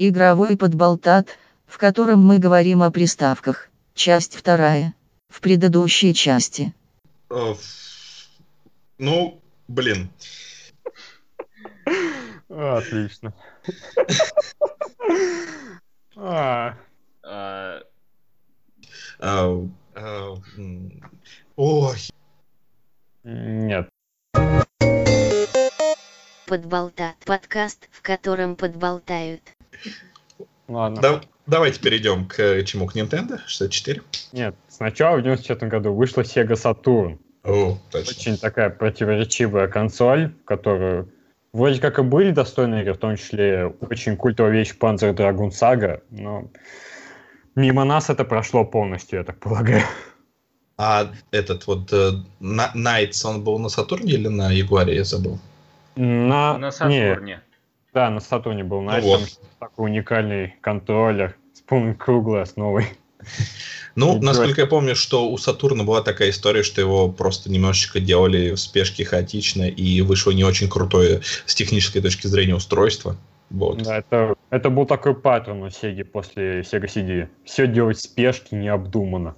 Игровой подболтат, в котором мы говорим о приставках. Часть вторая. В предыдущей части. Э, Ну, блин. Отлично. А, А, а, м, Ой, Нет. Подболтат. Подкаст, в котором подболтают. Ладно. да- давайте перейдем к чему? К Nintendo 64? Нет. Сначала в 94 году вышла Sega Saturn. О, точно. Очень такая противоречивая консоль, в которую вроде как и были достойные игры, в том числе очень культовая вещь Panzer Dragoon Saga, но мимо нас это прошло полностью, я так полагаю. А этот вот э, На- Knights, он был на Сатурне или на Ягуаре, я забыл? На, на не, Сатурне. Да, на Сатурне был Night, вот. там такой уникальный контроллер с полной круглой основой. Ну, Егор. насколько я помню, что у Сатурна была такая история, что его просто немножечко делали в спешке хаотично, и вышло не очень крутое с технической точки зрения устройство. Вот. Да, это, это был такой паттерн у Sega после Sega CD. Все делать в спешке, необдуманно.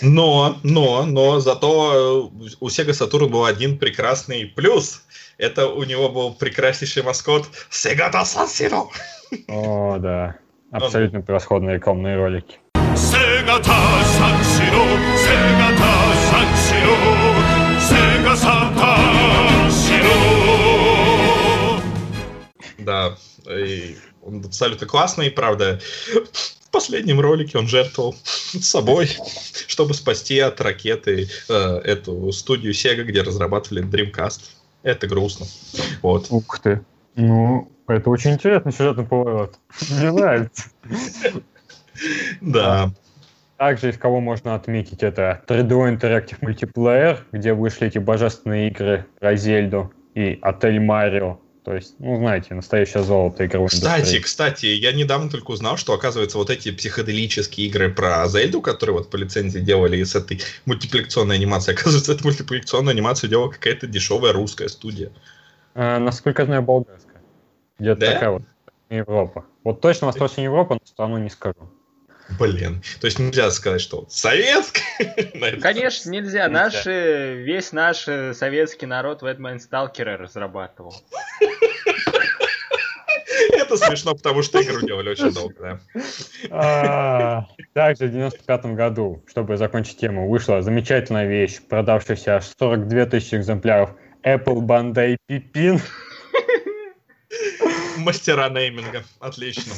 Но, но, но, зато э, у Sega Saturn был один прекрасный плюс. Это у него был прекраснейший маскот Sega Tassasino. О, да. Абсолютно превосходные комные ролики. Sega Tassasino, Sega Tassasino, Sega Saturn. Да, и он абсолютно классный, правда. В последнем ролике он жертвовал собой, чтобы спасти от ракеты э, эту студию Sega, где разрабатывали Dreamcast. Это грустно. Вот. Ух ты. Ну, это очень интересный сюжетный поворот. Мне нравится. Да. Также из кого можно отметить это 3D Interactive Multiplayer, где вышли эти божественные игры про Зельду и Отель Марио. То есть, ну, знаете, настоящее золото игровой Кстати, индустрии. кстати, я недавно только узнал, что, оказывается, вот эти психоделические игры про Зельду, которые вот по лицензии делали с этой мультипликационной анимацией, оказывается, эту мультипликационную анимацию делала какая-то дешевая русская студия. А, насколько я знаю, болгарская. Где-то Да? такая вот Европа. Вот точно Восточная Европа, но страну не скажу. Блин. То есть нельзя сказать, что советская. Конечно, нельзя. Нельзя. Наш, э, весь наш э, советский народ в этот момент сталкеры разрабатывал. Это смешно, потому что игру делали очень долго, да. А, Также в 95 году, чтобы закончить тему, вышла замечательная вещь, продавшаяся аж 42 тысячи экземпляров Apple Bandai Pipin. Мастера нейминга. Отлично.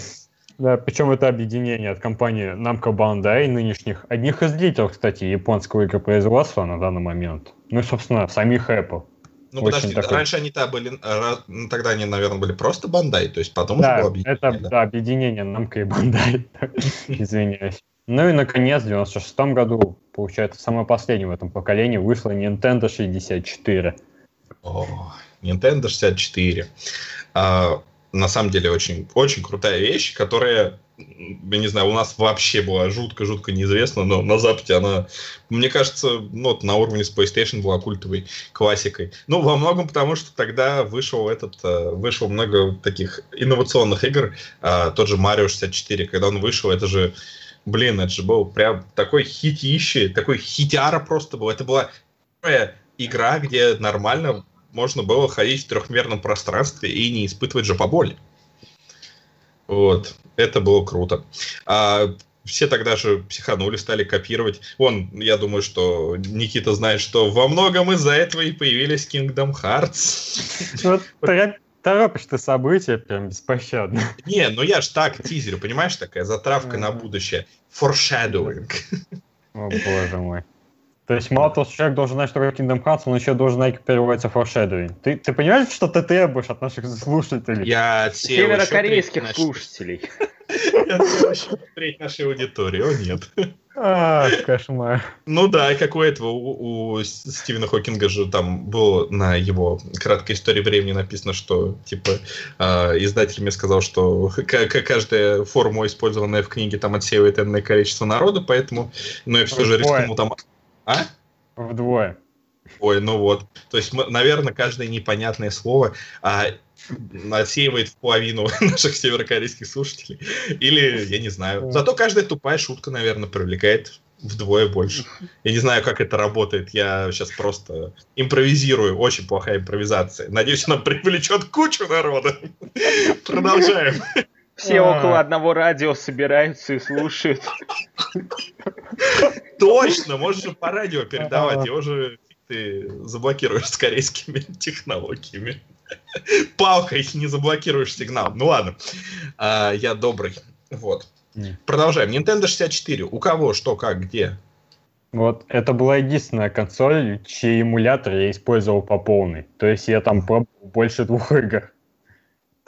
Да, причем это объединение от компании Namco Bandai, нынешних, одних из лидеров, кстати, японского игропроизводства на данный момент. Ну и, собственно, самих Apple. Ну, Очень подожди, такой. раньше они-то были... э, ну, Тогда они, наверное, были просто Бандай, то есть потом Да, уже было объединение, это да? да, объединение Namco и Bandai. Извиняюсь. Ну и, наконец, в 96 году, получается, самое последнее в этом поколении, вышла Nintendo 64. О, Nintendo 64. А, на самом деле очень, очень крутая вещь, которая, я не знаю, у нас вообще была жутко-жутко неизвестна, но на Западе она, мне кажется, ну, вот на уровне с PlayStation была культовой классикой. Ну, во многом потому, что тогда вышел этот, э, вышло много таких инновационных игр, а, тот же Mario 64, когда он вышел, это же, блин, это же был прям такой хитище, такой хитяра просто был. Это была игра, где нормально можно было ходить в трехмерном пространстве и не испытывать жопоболь. Вот, это было круто. А все тогда же психанули, стали копировать. Вон, я думаю, что Никита знает, что во многом из-за этого и появились Kingdom Hearts. Вот торопишь ты события прям беспощадно. Не, ну я ж так тизерю, понимаешь, такая затравка на будущее. Foreshadowing. О, боже мой. То есть мало того, что человек должен знать, что такое Kingdom Hearts, он еще должен знать, как переводится foreshadowing. Ты, ты понимаешь, что ты требуешь от наших слушателей? Я еще Северокорейских треть слушателей. Я еще треть нашей аудитории, о нет. А, кошмар. Ну да, как у этого, у, у Стивена Хокинга же там было на его краткой истории времени написано, что типа э, издатель мне сказал, что каждая формула, использованная в книге, там отсеивает энное количество народа, поэтому, ну я все же рискнул там... А? Вдвое. Ой, ну вот. То есть, мы- наверное, каждое непонятное слово. А отсеивает в половину наших северокорейских слушателей. Или, я не знаю. Зато каждая тупая шутка, наверное, привлекает вдвое больше. Я не знаю, как это работает. Я сейчас просто импровизирую. Очень плохая импровизация. Надеюсь, она привлечет кучу народа. Продолжаем. Все А. около одного радио собираются и слушают. Точно, можешь же по радио передавать. Его же ты заблокируешь с корейскими технологиями. Палкой не заблокируешь сигнал. Ну ладно. А, я добрый. Вот. Продолжаем. Nintendo 64. У кого, что, как, где? Вот это была единственная консоль, чей эмулятор я использовал по полной. То есть я там пробовал больше двух игр.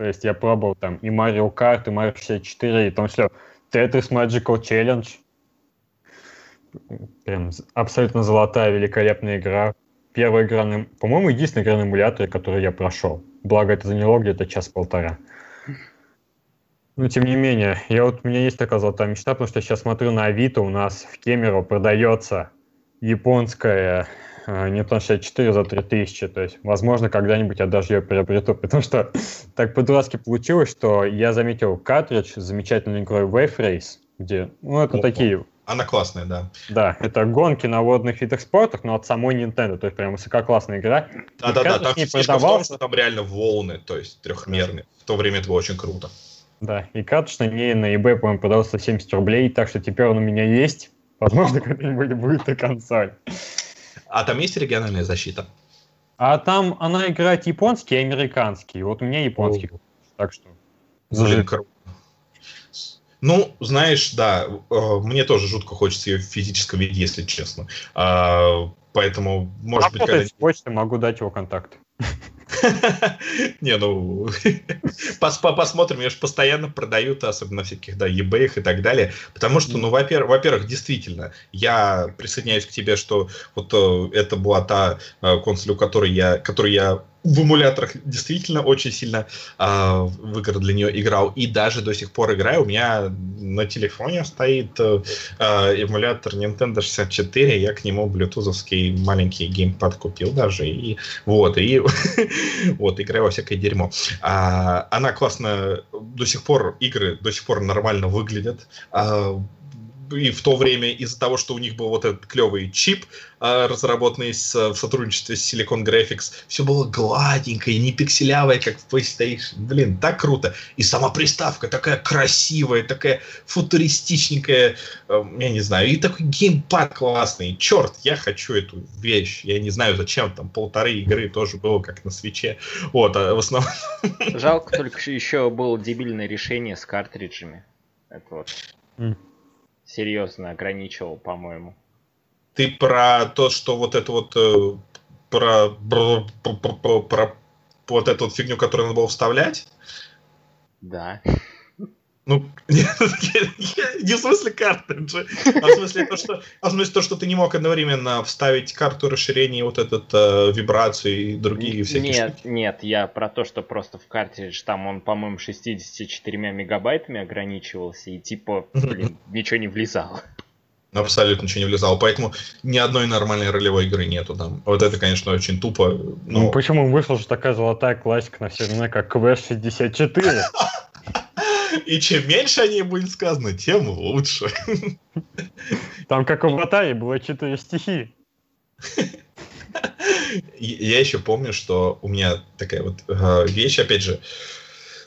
То есть я пробовал там и Mario Kart, и Mario 64, и там все Tetris Magical Challenge. Прям абсолютно золотая, великолепная игра. Первая игра, на- по-моему, единственная игра на эмуляторе, которую я прошел. Благо, это заняло где-то час-полтора. Но тем не менее, я вот, у меня есть такая золотая мечта, потому что я сейчас смотрю на Авито, у нас в Кемерово продается японская Nintendo 64 за 3000, то есть, возможно, когда-нибудь я даже ее приобрету, потому что так по-дурацки получилось, что я заметил картридж с замечательной игрой Wave Race, где, ну, это Опа. такие, Она классная, да. да, это гонки на водных видах спорта, но от самой Nintendo, то есть прям высококлассная игра. Да-да-да, там не фишка в том, продавался. что там реально волны, то есть трехмерные. В то время это было очень круто. Да, и картридж на ней на eBay, по-моему, продался 70 рублей, так что теперь он у меня есть. Возможно, когда-нибудь будет и консоль. А там есть региональная защита? А там она играет японский и американский. Вот у меня японский. Так что... Блин, круто. Ну, знаешь, да, э, мне тоже жутко хочется ее в физическом виде, если честно. А, Поэтому, может быть, Работает когда... с почтой, могу дать его контакт. Не, ну, пос- по- посмотрим, ее же постоянно продают, особенно на всяких, да, eBay и так далее, потому что, ну, во-первых, во-первых, действительно, я присоединяюсь к тебе, что вот э, это была та э, консоль, у которой я, которую я в эмуляторах действительно очень сильно а, в игры для нее играл, и даже до сих пор играю, у меня на телефоне стоит э, э, эмулятор Nintendo 64, я к нему блютузовский маленький геймпад купил даже, и вот, и вот, играю во всякое дерьмо. А, она классно, до сих пор игры до сих пор нормально выглядят. А, и в то время из-за того, что у них был вот этот клевый чип, а, разработанный с- в сотрудничестве с Silicon Graphics, все было гладенькое, не пикселявое, как в PlayStation. Блин, так круто. И сама приставка такая красивая, такая футуристичненькая, э, я не знаю, и такой геймпад классный. Черт, я хочу эту вещь. Я не знаю, зачем там полторы игры тоже было как на свече. Вот, а в основном... Жалко только что еще было дебильное решение с картриджами. Это вот. Серьезно ограничивал, по-моему. Ты про то, что вот это вот... э, Про, про, про, про- про вот эту вот фигню, которую надо было вставлять? Да. Ну, не в смысле картриджи, а в смысле то, что, а в смысле то, что ты не мог одновременно вставить карту расширения, вот этот э, вибрацию и другие всякие Нет, штуки. нет, я про то, что просто в картридж там он, по-моему, 64 мегабайтами ограничивался, и типа, блин, ничего не влезало. Абсолютно ничего не влезало, поэтому ни одной нормальной ролевой игры нету там. Вот это, конечно, очень тупо. Ну, но- почему вышла же такая золотая классика на все времена, как Квест 64? И чем меньше о ней будет сказано, тем лучше. Там, как в Аватаре, было четыре стихи. Я еще помню, что у меня такая вот э, вещь, опять же,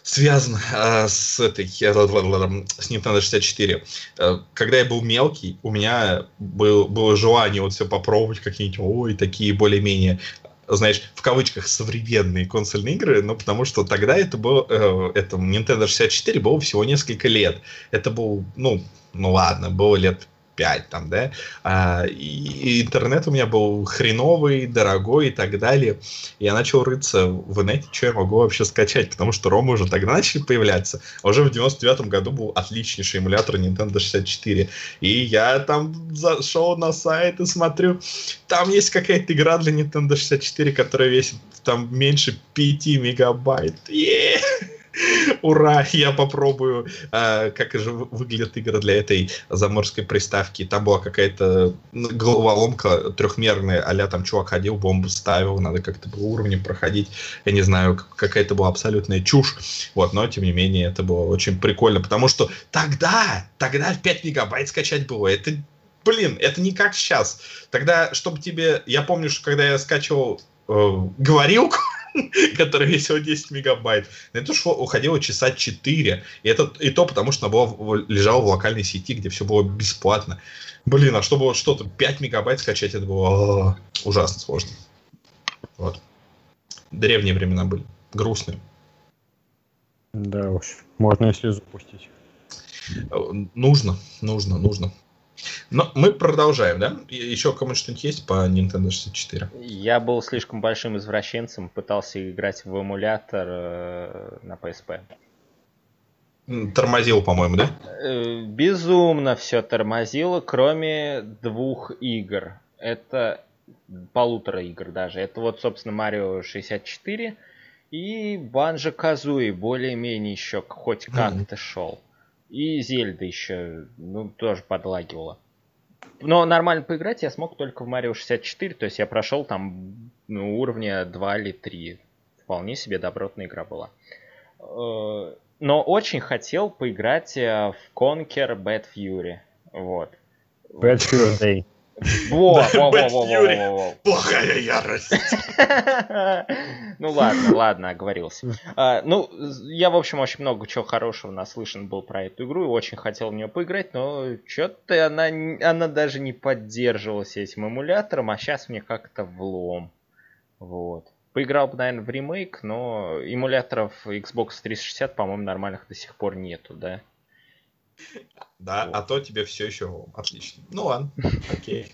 связана э, с этой, с Nintendo 64. Э, Когда я был мелкий, у меня был, было желание вот все попробовать, какие-нибудь, ой, такие более-менее знаешь, в кавычках современные консольные игры, ну, потому что тогда это был, э, это Nintendo 64 было всего несколько лет. Это был, ну, ну ладно, было лет 5 там, да, а, и, интернет у меня был хреновый, дорогой и так далее. Я начал рыться в инете, что я могу вообще скачать, потому что ромы уже тогда начали появляться. А уже в 99 году был отличнейший эмулятор Nintendo 64. И я там зашел на сайт и смотрю, там есть какая-то игра для Nintendo 64, которая весит там меньше 5 мегабайт. Е! Ура, я попробую, а, как же вы- выглядят игры для этой заморской приставки. Там была какая-то ну, головоломка трехмерная, а там чувак ходил, бомбу ставил, надо как-то по уровням проходить. Я не знаю, какая-то была абсолютная чушь. Вот, но тем не менее это было очень прикольно, потому что тогда, тогда в 5 мегабайт скачать было. Это, блин, это не как сейчас. Тогда, чтобы тебе... Я помню, что когда я скачивал э, говорилку, которая весила 10 мегабайт, на это шло, уходило часа 4. И, это, и то потому, что она была, лежала в локальной сети, где все было бесплатно. Блин, а чтобы вот что-то 5 мегабайт скачать, это было а, ужасно сложно. Вот. Древние времена были. Грустные. Да уж, можно и слезу пустить. Э, Нужно, нужно, нужно. Но мы продолжаем, да? Еще кому-нибудь что-нибудь есть по Nintendo 64? Я был слишком большим извращенцем, пытался играть в эмулятор э, на PSP. Тормозил, по-моему, да? Э, Безумно все тормозило, кроме двух игр. Это полутора игр даже. Это вот, собственно, Марио 64 и Банжо Казуи более-менее еще хоть как-то шел. И Зельда еще, ну, тоже подлагивала. Но нормально поиграть я смог только в Марио 64, то есть я прошел там ну, уровня 2 или 3. Вполне себе добротная игра была. Э, Но очень хотел поиграть э, в Conquer Bad Fury. Вот. Bad Fur Day. Во, во, во, во, во, во. Плохая ярость. Ну ладно, ладно, оговорился. А, Ну, я, в общем, очень много чего хорошего наслышан был про эту игру и очень хотел в нее поиграть, но что-то она, она даже не поддерживалась этим эмулятором, а сейчас мне как-то влом. Вот. Поиграл бы, наверное, в ремейк, но эмуляторов Xbox 360, по-моему, нормальных до сих пор нету, да? Да, а то тебе все еще отлично. Ну ладно, окей.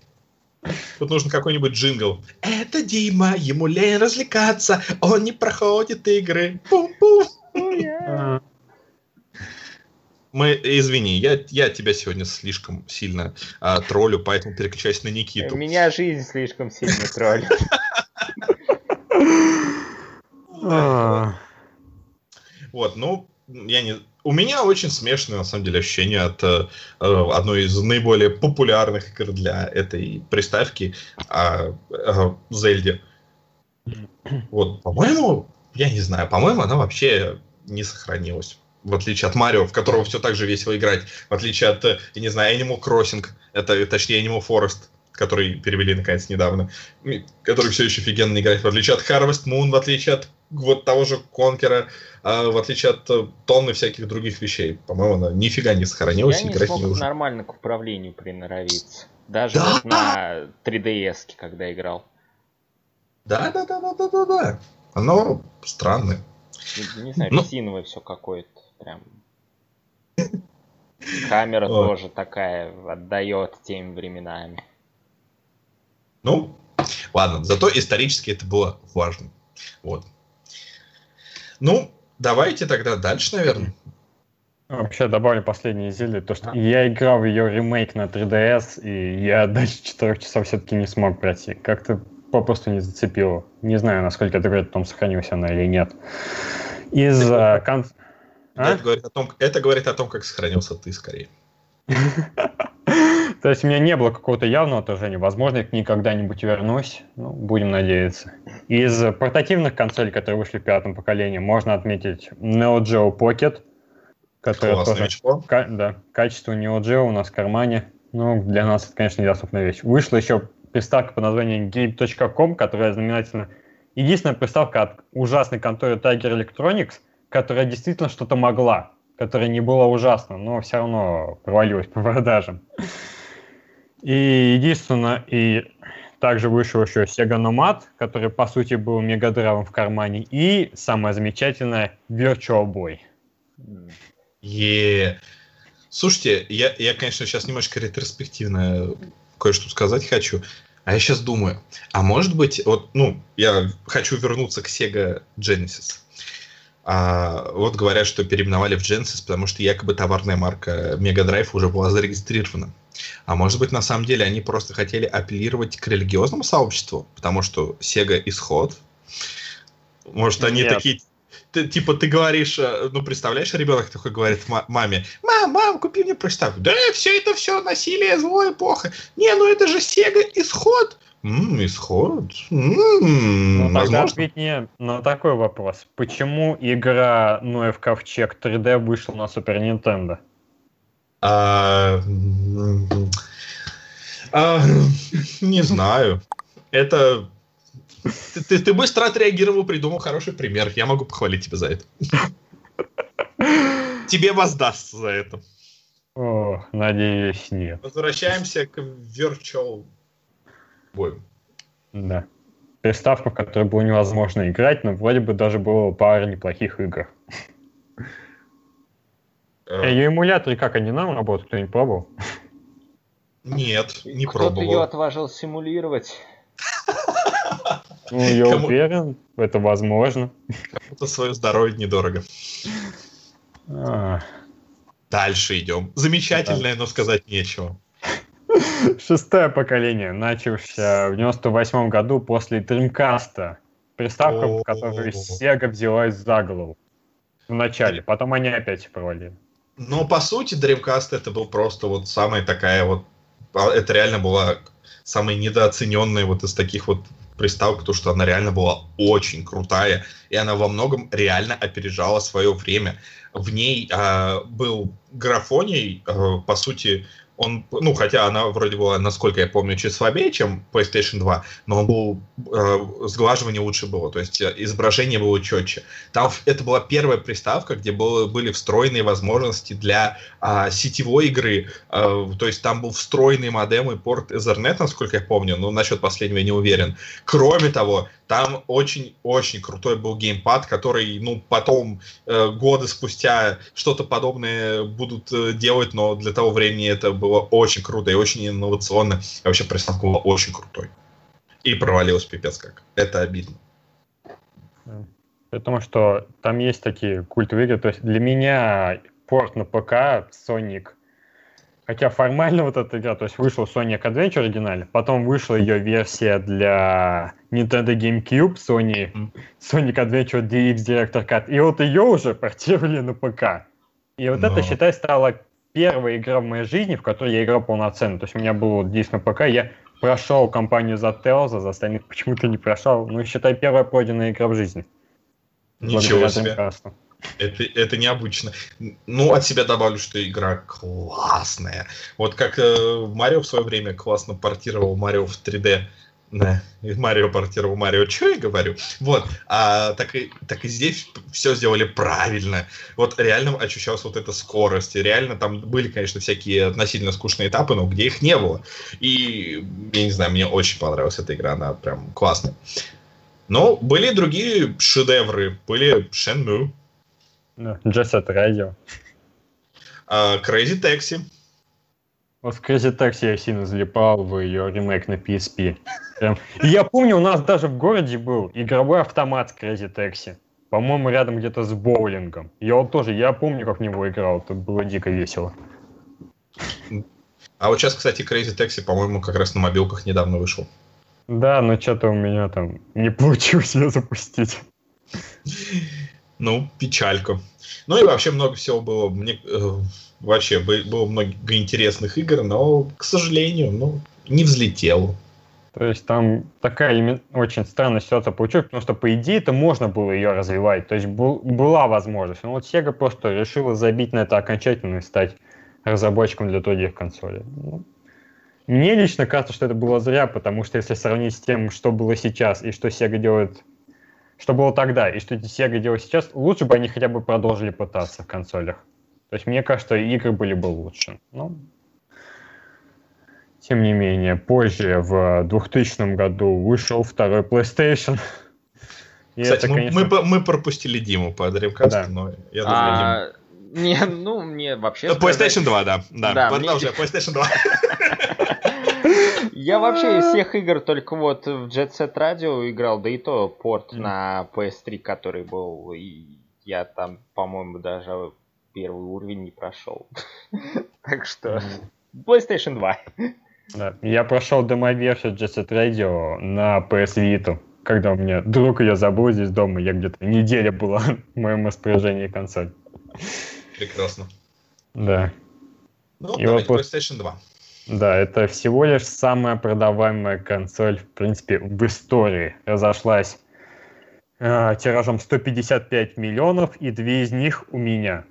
Тут нужен какой-нибудь джингл. Это Дима, ему лень развлекаться, он не проходит игры. Пум-пум. А, Мы, извини, я, я тебя сегодня слишком сильно а, троллю, поэтому переключаюсь на Никиту. Меня жизнь слишком сильно троллит. а. Вот, ну, я не... У меня очень смешное, на самом деле, ощущение от э, э, одной из наиболее популярных игр для этой приставки а, э, Зельде. Вот, по-моему, я не знаю, по-моему, она вообще не сохранилась. В отличие от Марио, в которого все так же весело играть. В отличие от, э, я не знаю, Animal Crossing, это, точнее, Animal Forest, который перевели, наконец, недавно, который все еще офигенно играть. В отличие от Harvest Moon, в отличие от вот того же Конкера, в отличие от э, тонны всяких других вещей. По-моему, она нифига не сохранилась, Я не играть смог не нужно. нормально к управлению приноровиться. Даже Да? вот на 3DS, когда играл. Да, да, да, да, да, да, да. Оно странное. Не, не знаю, Ну. резиновое все какое-то. Прям. Камера тоже такая отдает теми временами. Ну, ладно, зато исторически это было важно. Вот. Ну, давайте тогда дальше, наверное. Вообще добавлю последнее зелье, то что я играл в ее ремейк на 3DS, и я дальше 4 часов все-таки не смог пройти. Как-то попросту не зацепило. Не знаю, насколько это говорит о том, сохранилась она или нет. Из-за кон- А? Это, говорит о том, это говорит о том, как сохранился ты скорее. То есть у меня не было какого-то явного отражения. Возможно, я к ней когда-нибудь вернусь. Ну, будем надеяться. Из портативных консолей, которые вышли в пятом поколении, можно отметить Neo Geo Pocket, которая Классное тоже. Ка- да, качество Neo Geo у нас в кармане. Ну, для нас это, конечно, недоступная вещь. Вышла еще приставка под названием Game.com, которая знаменательно единственная приставка от ужасной конторы Tiger Electronics, которая действительно что-то могла, которая не была ужасна, но все равно провалилась по продажам. И единственное, и также вышел еще Sega Nomad, который, по сути, был мегадрайвом в кармане, и самое замечательное Virtual Boy. Е. Слушайте, я, я, конечно, сейчас немножко ретроспективно кое-что сказать хочу. А я сейчас думаю, а может быть, вот, ну, я хочу вернуться к Sega Genesis. А, вот говорят, что переименовали в Genesis, потому что якобы товарная марка Mega Drive уже была зарегистрирована. А может быть, на самом деле, они просто хотели апеллировать к религиозному сообществу, потому что Sega исход. Может, они Нет. такие, ты, типа, ты говоришь, э, ну, представляешь, ребенок такой говорит ма- маме, мам, мам, купи мне приставку. Да, все это все насилие, зло, эпоха. Не, ну это же Sega исход. М, исход? М, Ну, тогда возможно. ответь мне на такой вопрос. Почему игра Ноев Ковчег 3D вышла на Супер Нинтендо? А, а, не знаю. Это... Ты, ты- ты быстро отреагировал, придумал хороший пример. Я могу похвалить тебя за это. Тебе воздастся за это. О, надеюсь, нет. Возвращаемся к Virtual Boy. Да. Приставка, в которой было невозможно играть, но вроде бы даже было пара неплохих игр. Э, Ее эмуляторы, как они нам работают, кто-нибудь пробовал? Нет, не Кто-то ее пробовал. отважил симулировать. Ну, я Кому- уверен, это возможно. Это свое здоровье недорого. А, Дальше идем. Замечательное, но сказать нечего. Шестое поколение, начавшееся в 98 году после Dreamcast. Приставка, в которой Sega взялась за голову. В начале, потом они опять провалили. Но по сути Dreamcast это был просто вот самая такая вот... а, Это реально была самая недооцененная вот из таких вот приставок, потому что она реально была очень крутая, и она во многом реально опережала свое время. В ней а, был графоний, а, по сути, он, ну, хотя она вроде была, насколько я помню, чуть слабее, чем PlayStation 2, но он был, э, сглаживание лучше было, то есть э, изображение было четче. Там это была первая приставка, где было, были встроенные возможности для а, сетевой игры, а, то есть там был встроенный модем и порт Ethernet, насколько я помню, но насчет последнего я не уверен. Кроме того, там очень-очень крутой был геймпад, который, ну, потом, э, годы спустя, что-то подобное будут э, делать, но для того времени это было очень круто и очень инновационно. И вообще приставка была очень крутой. И провалилась пипец как. Это обидно. Потому что там есть такие культовые игры. То есть для меня порт на ПК Sonic, хотя формально вот эта игра, то есть вышел Sonic Adventure оригинально, потом вышла ее версия для Nintendo GameCube Sony. Sonic Adventure DX Director Cut, и вот ее уже портировали на ПК. И вот это, Но. считай, стала первая игра в моей жизни, в которой я играл полноценно. То есть у меня был вот диск на ПК, я прошел компанию за Tales, за остальных почему-то не прошел. Ну, считай, первая пройденная игра в жизни. Ничего себе. Это, это необычно. Ну, от себя добавлю, что игра классная. Вот как э, Марио в свое время классно портировал Марио в 3D. Да, и Марио портировал Марио. Что я говорю? Вот. А так и, так и здесь все сделали правильно. Вот реально ощущалась вот эта скорость. И реально там были, конечно, всякие относительно скучные этапы, но где их не было. И, я не знаю, мне очень понравилась эта игра. Она прям классная. Но были другие шедевры. Были Shenmue, Jet Set Radio. а, Crazy Taxi. Вот в Crazy Taxi я сильно залипал в ее ремейк на PSP. Прям. И я помню, у нас даже в городе был игровой автомат с Crazy Taxi. По-моему, рядом где-то с боулингом. Я вот тоже, я помню, как в него играл. Это было дико весело. А вот сейчас, кстати, Crazy Taxi, по-моему, как раз на мобилках недавно вышел. Да, но что-то у меня там не получилось ее запустить. Ну, печалька. Ну и вообще много всего было. Мне э, вообще бы- было много интересных игр, но, к сожалению, ну, не взлетел. То есть там такая очень странная ситуация получилась, потому что, по идее, это можно было ее развивать. То есть был- была возможность. Но вот Sega просто решила забить на это окончательно и стать разработчиком для других консолей. Ну, мне лично кажется, что это было зря, потому что если сравнить с тем, что было сейчас и что Sega делает, что было тогда и что Sega делает сейчас, лучше бы они хотя бы продолжили пытаться в консолях. То есть мне кажется, игры были бы лучше. Ну, тем не менее, позже, в 2000 году, вышел второй PlayStation. И Кстати, это, мы, конечно, мы мы пропустили Диму по Dreamcast, Да. но я думаю, А, не, ну, мне вообще... Дим- сказать- PlayStation 2, да. Да, Да, продолжай, мне- PlayStation 2. Я вообще из всех игр только вот в Jet Set Radio играл, да и то порт на PS3, который был, и я там, по-моему, даже первый уровень не прошел. Так что PlayStation 2. да. Я прошел демо-версию Jet Set Radio на PS Vita. когда у меня друг ее забыл здесь дома, я где-то неделя была в моем распоряжении консоль. Прекрасно. Да. Ну, И вопрос- PlayStation 2. Да, это всего лишь самая продаваемая консоль, в принципе, в истории. Разошлась э, тиражом 155 миллионов, и две из них у меня.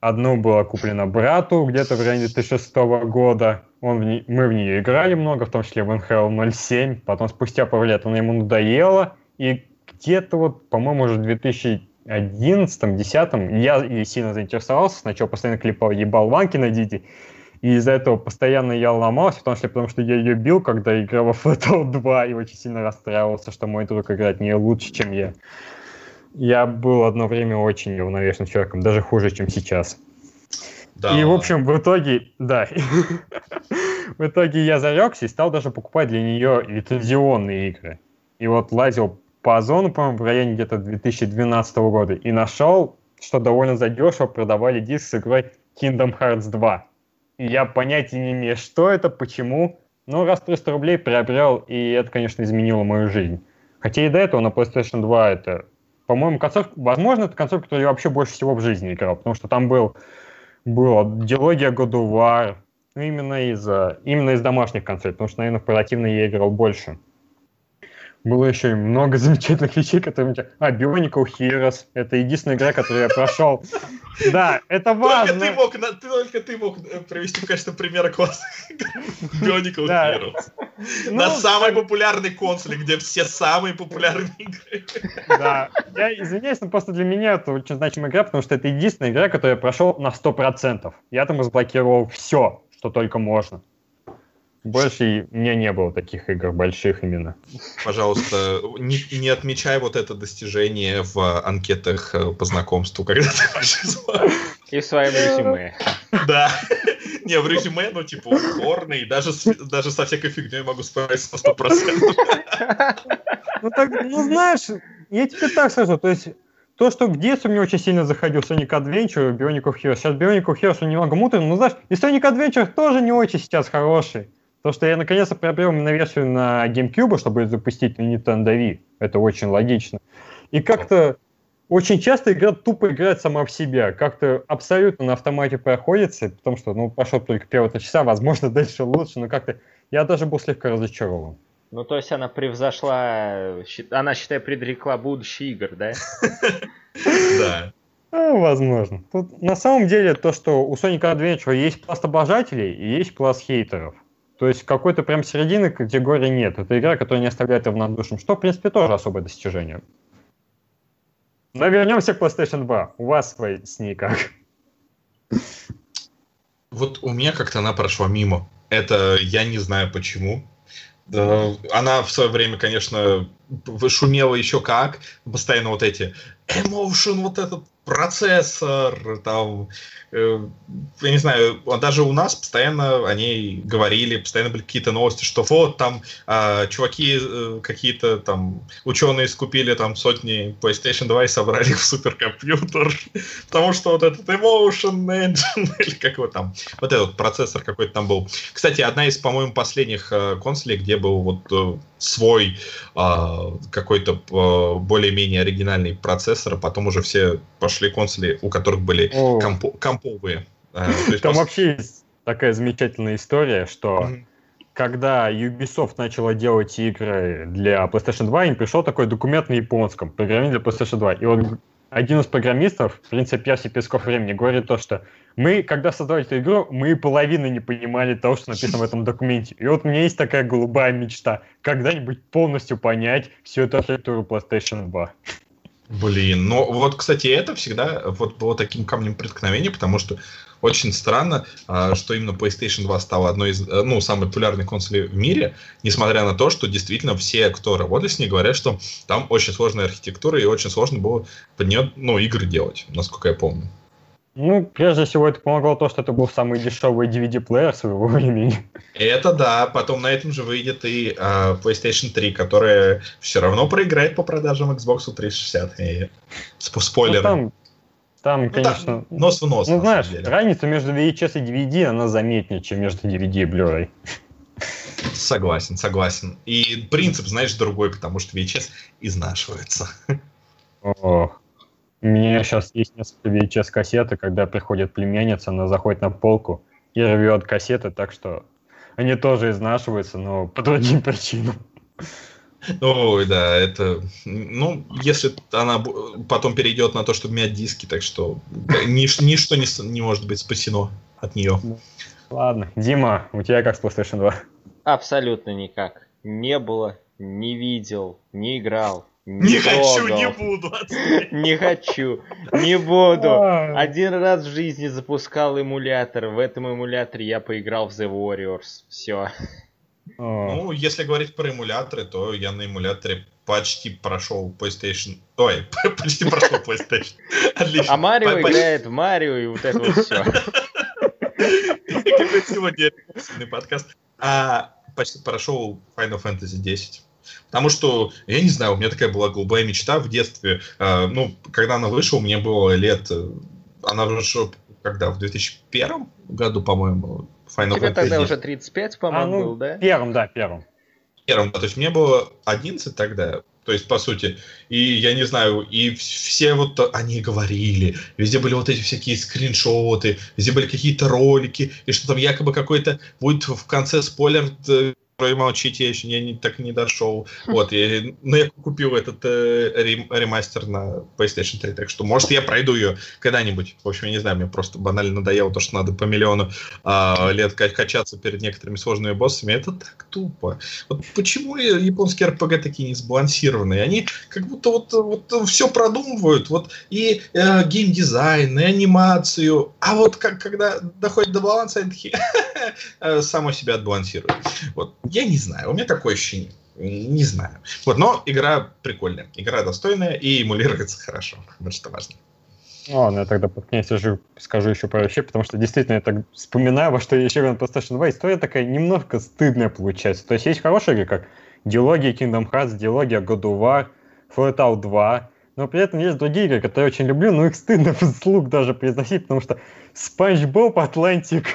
Одну было куплено брату где-то в районе 2006 года. Он в не- Мы в нее играли много, в том числе в NHL 07. Потом спустя пару лет она ему надоела. И где-то вот, по-моему, уже в 2011-2010 я и сильно заинтересовался. Сначала постоянно клепал ебал ванки на Дити. И из-за этого постоянно я ломался, потому что, потому что я ее бил, когда играл во Flatout 2, и очень сильно расстраивался, что мой друг играет не лучше, чем я. Я был одно время очень неуравновешенным человеком, даже хуже, чем сейчас. Да. И, в общем, в итоге, да, в итоге я зарекся и стал даже покупать для нее лицензионные игры. И вот лазил по Озону, по-моему, в районе где-то 2012 года, и нашел, что довольно задешево продавали диск с игрой Kingdom Hearts 2. И я понятия не имею, что это, почему, но раз 300 рублей приобрел, и это, конечно, изменило мою жизнь. Хотя и до этого на PlayStation 2 это, по-моему, концовка, возможно, это концовка, которую я вообще больше всего в жизни играл, потому что там был была диалогия ну, именно из, именно из домашних консолей, потому что, наверное, в портативной я играл больше. Было еще и много замечательных вещей, которые... А, Bionicle Heroes. Это единственная игра, которую я прошел. Да, это Только важно. ты мог, только ты мог э, привести в качестве примера классных Bionicle Да. Heroes. Ну, На самой популярной консоли, где все самые популярные игры. Да, я извиняюсь, но просто для меня это очень значимая игра, потому что это единственная игра, которую я прошел на 100%. Я там разблокировал все, что только можно. Больше у меня не было таких игр больших именно. Пожалуйста, не, не отмечай вот это достижение в анкетах э, по знакомству, когда ты. И в своем резюме. Да. Не, в резюме, ну, типа, упорный, даже, даже со всякой фигней могу справиться на 100%. Ну, так, ну, знаешь, я тебе так скажу, то есть то, что в детстве мне очень сильно заходил Sonic Adventure и Bionic of Heroes. Сейчас Bionic of Heroes немного муторный, но знаешь, и Sonic Adventure тоже не очень сейчас хороший. То, что я наконец-то приобрел версию на GameCube, чтобы запустить на Nintendo Wii. Это очень логично. И как-то очень часто игра тупо играет сама в себя. Как-то абсолютно на автомате проходится, потому что, ну, пошел только первые три часа, возможно, дальше лучше, но как-то я даже был слегка разочарован. Ну, то есть она превзошла, она, считай, предрекла будущее игр, да? Да. Ну, возможно. Тут на самом деле то, что у Sonic Adventure есть пласт обожателей и есть пласт хейтеров. То есть какой-то прям середины категории нет. Это игра, которая не оставляет равнодушным, что, в принципе, тоже особое достижение. Но вернемся к PlayStation 2. У вас свои с ней как? Вот у меня как-то она прошла мимо. Это я не знаю почему. Да, Она в свое время, конечно, шумела еще как. Постоянно вот эти emotion, вот этот процессор, там, э, я не знаю, а даже у нас постоянно о ней говорили, постоянно были какие-то новости, что вот там а, чуваки э, какие-то там ученые скупили там сотни PlayStation 2 и собрали их в суперкомпьютер, потому что вот этот emotion engine, или как его там, вот этот процессор какой-то там был. Кстати, одна из, по-моему, последних э, консолей, где был вот э, свой а, какой-то э, более-менее оригинальный процессор, а потом уже все пошли консоли, у которых были О. компо- комповые. Есть Там просто- вообще есть такая замечательная история, что Мгм. когда Ubisoft начала делать игры для PlayStation 2, им пришел такой документ на японском, программирование для PlayStation 2. И вот один из программистов, в принципе, Перси Песков времени, говорит то, что мы, когда создавали эту игру, мы половины не понимали того, что написано в этом документе. И вот у меня есть такая голубая мечта, когда-нибудь полностью понять всю эту архитектуру PlayStation 2. Блин, ну вот, кстати, это всегда вот было таким камнем преткновения, потому что очень странно, а, что именно PlayStation 2 стала одной из, э, ну, самой популярной консолей в мире, несмотря на то, что действительно все, кто работали с ней, говорят, что там очень сложная архитектура и очень сложно было под нее, ну, игры делать, насколько я помню. Ну, прежде всего, это помогло то, что это был самый дешевый DVD-плеер своего времени. Это да, потом на этом же выйдет и а, PlayStation 3, которая все равно проиграет по продажам Xbox 360. И, сп- спойлеры. Ну, там, там, Ну, конечно... да, нос в нос, ну, на знаешь, деле. разница между VHS и DVD, она заметнее, чем между DVD и Blu-ray. Согласен, согласен. И принцип, знаешь, другой, потому что VHS изнашивается. О, у меня сейчас есть несколько VHS-кассеты, когда приходит племянница, она заходит на полку и рвет кассеты, так что они тоже изнашиваются, но по другим причинам. Ой, да, это... Ну, если она потом перейдет на то, чтобы менять диски, так что нич- ничто не, не может быть спасено от нее. Ладно, Дима, у тебя как с PlayStation 2? Абсолютно никак. Не было, не видел, не играл. Не хочу, трогал. не буду. Не хочу, не буду. Один раз в жизни запускал эмулятор. В этом эмуляторе я поиграл в The Warriors. Все. О, Ну, если говорить про эмуляторы, то я на эмуляторе почти прошел PlayStation. Ой, почти прошел PlayStation. Отлично. А Марио играет в Марио и вот это вот все. Какой сегодня подкаст. А, почти прошел Final Fantasy 10. Потому что, я не знаю, у меня такая была голубая мечта в детстве. А, ну, когда она вышла, мне было лет... э, Она вышла когда? В 2001 году, по-моему, Final Тебе Fantasy тогда 10. уже 35, а, по-моему, ну, был, да? первым, да, первым. первым, да, то есть мне было 11 тогда, то есть, по сути, и я не знаю, и вс- все вот они говорили, везде были вот эти всякие скриншоты, везде были какие-то ролики, и что там якобы какой-то будет в конце спойлер, э, про молчите, я еще я не, так и не дошел. Вот, я, но я купил этот э, рем- ремастер на PlayStation 3, так что, может, я пройду ее когда-нибудь. В общем, я не знаю, мне просто банально надоело то, что надо по миллиону а, лет ка- качаться перед некоторыми сложными боссами. Это так тупо. Вот почему японские РПГ такие не сбалансированные? Они как будто вот, вот все продумывают, вот и э, геймдизайн, и анимацию, а вот как, когда доходит до баланса, они такие э, само себя отбалансируют. Вот, я не знаю, у меня такое ощущение. Не знаю. Вот, но игра прикольная, игра достойная и эмулируется хорошо. Вот что важно. Ну, Ладно, я тогда под конец уже скажу еще пару вещей, потому что действительно я так вспоминаю, во что я еще на PlayStation 2, история такая немножко стыдная получается. То есть есть хорошие игры, как диалогия Kingdom Hearts, диалогия God of War, Fallout 2, но при этом есть другие игры, которые я очень люблю, но их стыдно вслух даже произносить, потому что SpongeBob Atlantic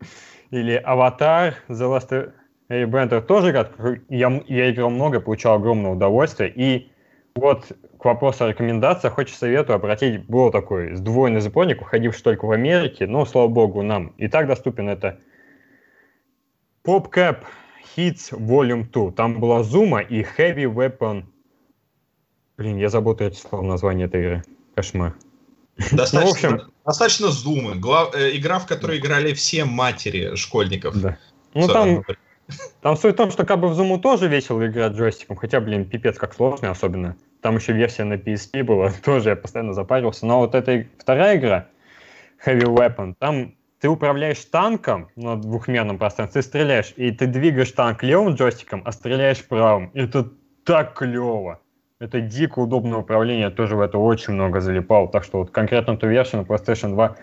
или Аватар The Last Airbender тоже игра, в которую я, я играл много, получал огромное удовольствие, и вот к вопросу о рекомендациях, очень советую обратить, был такой сдвоенный сборник, уходивший только в Америке, но, слава богу, нам и так доступен это PopCap Hits Volume 2. Там была Zuma и Heavy Weapon. Блин, я забыл третье слово название этой игры. Кошмар. Достаточно, Ну, в общем- достаточно зумы. Глав- э, игра, в которой играли все матери школьников. Да. Ну, там. Там суть в том, что как бы в Зуму тоже весело играть джойстиком, хотя, блин, пипец как сложно особенно. Там еще версия на PSP была, тоже я постоянно запаривался. Но вот эта вторая игра, Heavy Weapon, там ты управляешь танком на двухмерном пространстве, ты стреляешь, и ты двигаешь танк левым джойстиком, а стреляешь правым. Это так клево. Это дико удобное управление, я тоже в это очень много залипал. Так что вот конкретно эту версию на PlayStation 2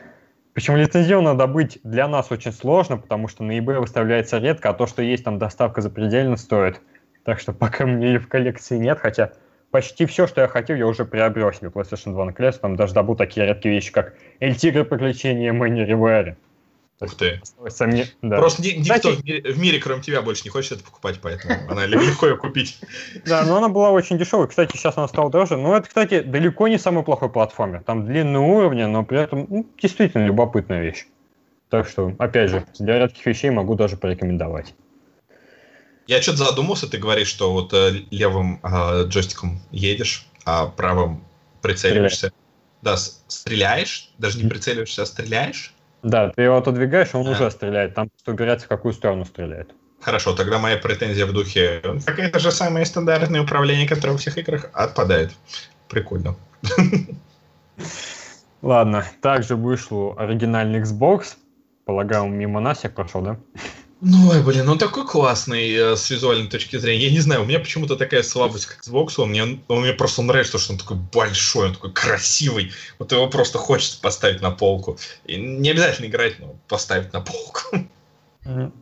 причем лицензионно добыть для нас очень сложно, потому что на eBay выставляется редко, а то, что есть там доставка запредельно стоит. Так что пока мне в коллекции нет, хотя почти все, что я хотел, я уже приобрел себе PlayStation 2 на колес, там даже добыл такие редкие вещи, как Tigre приключения Мэнни Ривери. Ух ты. Сомне... Да. Просто ни- никто Кстати- в мире, в мире, кроме тебя, больше не хочет это покупать, поэтому она легко ее купить. Да, но она была очень дешевой. Кстати, сейчас она стала дороже. Но это, кстати, далеко не самый плохой платформер. Там длинные уровни, но при этом ну, действительно любопытная вещь. Так что, опять же, для редких вещей могу даже порекомендовать. Я что-то задумался, ты говоришь, что вот э, левым э, джойстиком едешь, а правым прицеливаешься. Да, с- стреляешь, даже не прицеливаешься, а стреляешь. Да, ты его отодвигаешь, он А. уже стреляет. Там просто выбирается, в какую сторону стреляет. Хорошо, тогда моя претензия в духе какое-то же самое стандартное управление, которое во всех играх отпадает. Прикольно. Ладно, также вышел оригинальный Xbox. Полагаю, мимо нас всех прошел, да? Ну, ой, блин, он такой классный э, с визуальной точки зрения. Я не знаю, у меня почему-то такая слабость к Xbox. Он мне, он мне просто нравится, что он такой большой, он такой красивый. Вот его просто хочется поставить на полку. И не обязательно играть, но поставить на полку.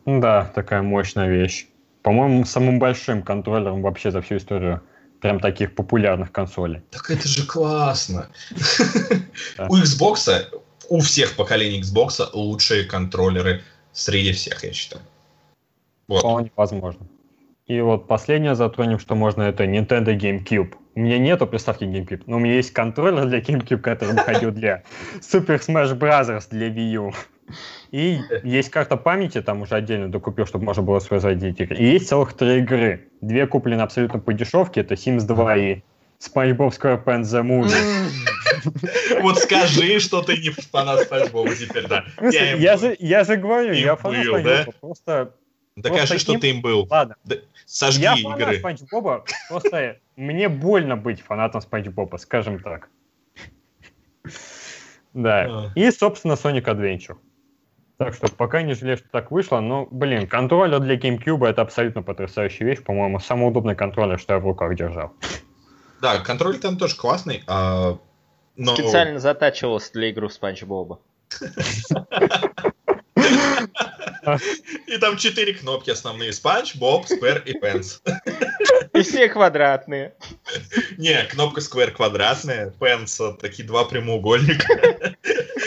Да, такая мощная вещь. По-моему, самым большим контроллером вообще за всю историю прям таких популярных консолей. Так это же классно. У Xbox, у всех поколений Xbox лучшие контроллеры среди всех, я считаю. Вот. Вполне возможно. И вот последнее затронем, что можно, это Nintendo GameCube. У меня нету приставки GameCube, но у меня есть контроллер для GameCube, который выходил для Super Smash Bros. для Wii U. И есть карта памяти, там уже отдельно докупил, чтобы можно было воспроизводить игры. И есть целых три игры. Две куплены абсолютно по дешевке, это Sims 2 и SpongeBob SquarePants The Movie. Вот скажи, что ты не фанат Спанч Боба теперь, да. Им Я же, я же говорю, я фанат был, Спанч да? Боба, просто... Докажи, что ты им был. Ладно, Сожги я фанат игры. Спанч Боба, просто мне больно быть фанатом Спанч Боба, скажем так. Да. А. И, собственно, Sonic Adventure. Так что пока не жалею, что так вышло, но, блин, контроллер для GameCube это абсолютно потрясающая вещь, по-моему, самый удобный контроллер, что я в руках держал. Да, контроль там тоже классный, а, но... Специально затачивался для игры в Спанч Боба. И там четыре кнопки основные. Спанч, Боб, Square и Pens. И все квадратные. Не, кнопка Square квадратная, э, такие два прямоугольника.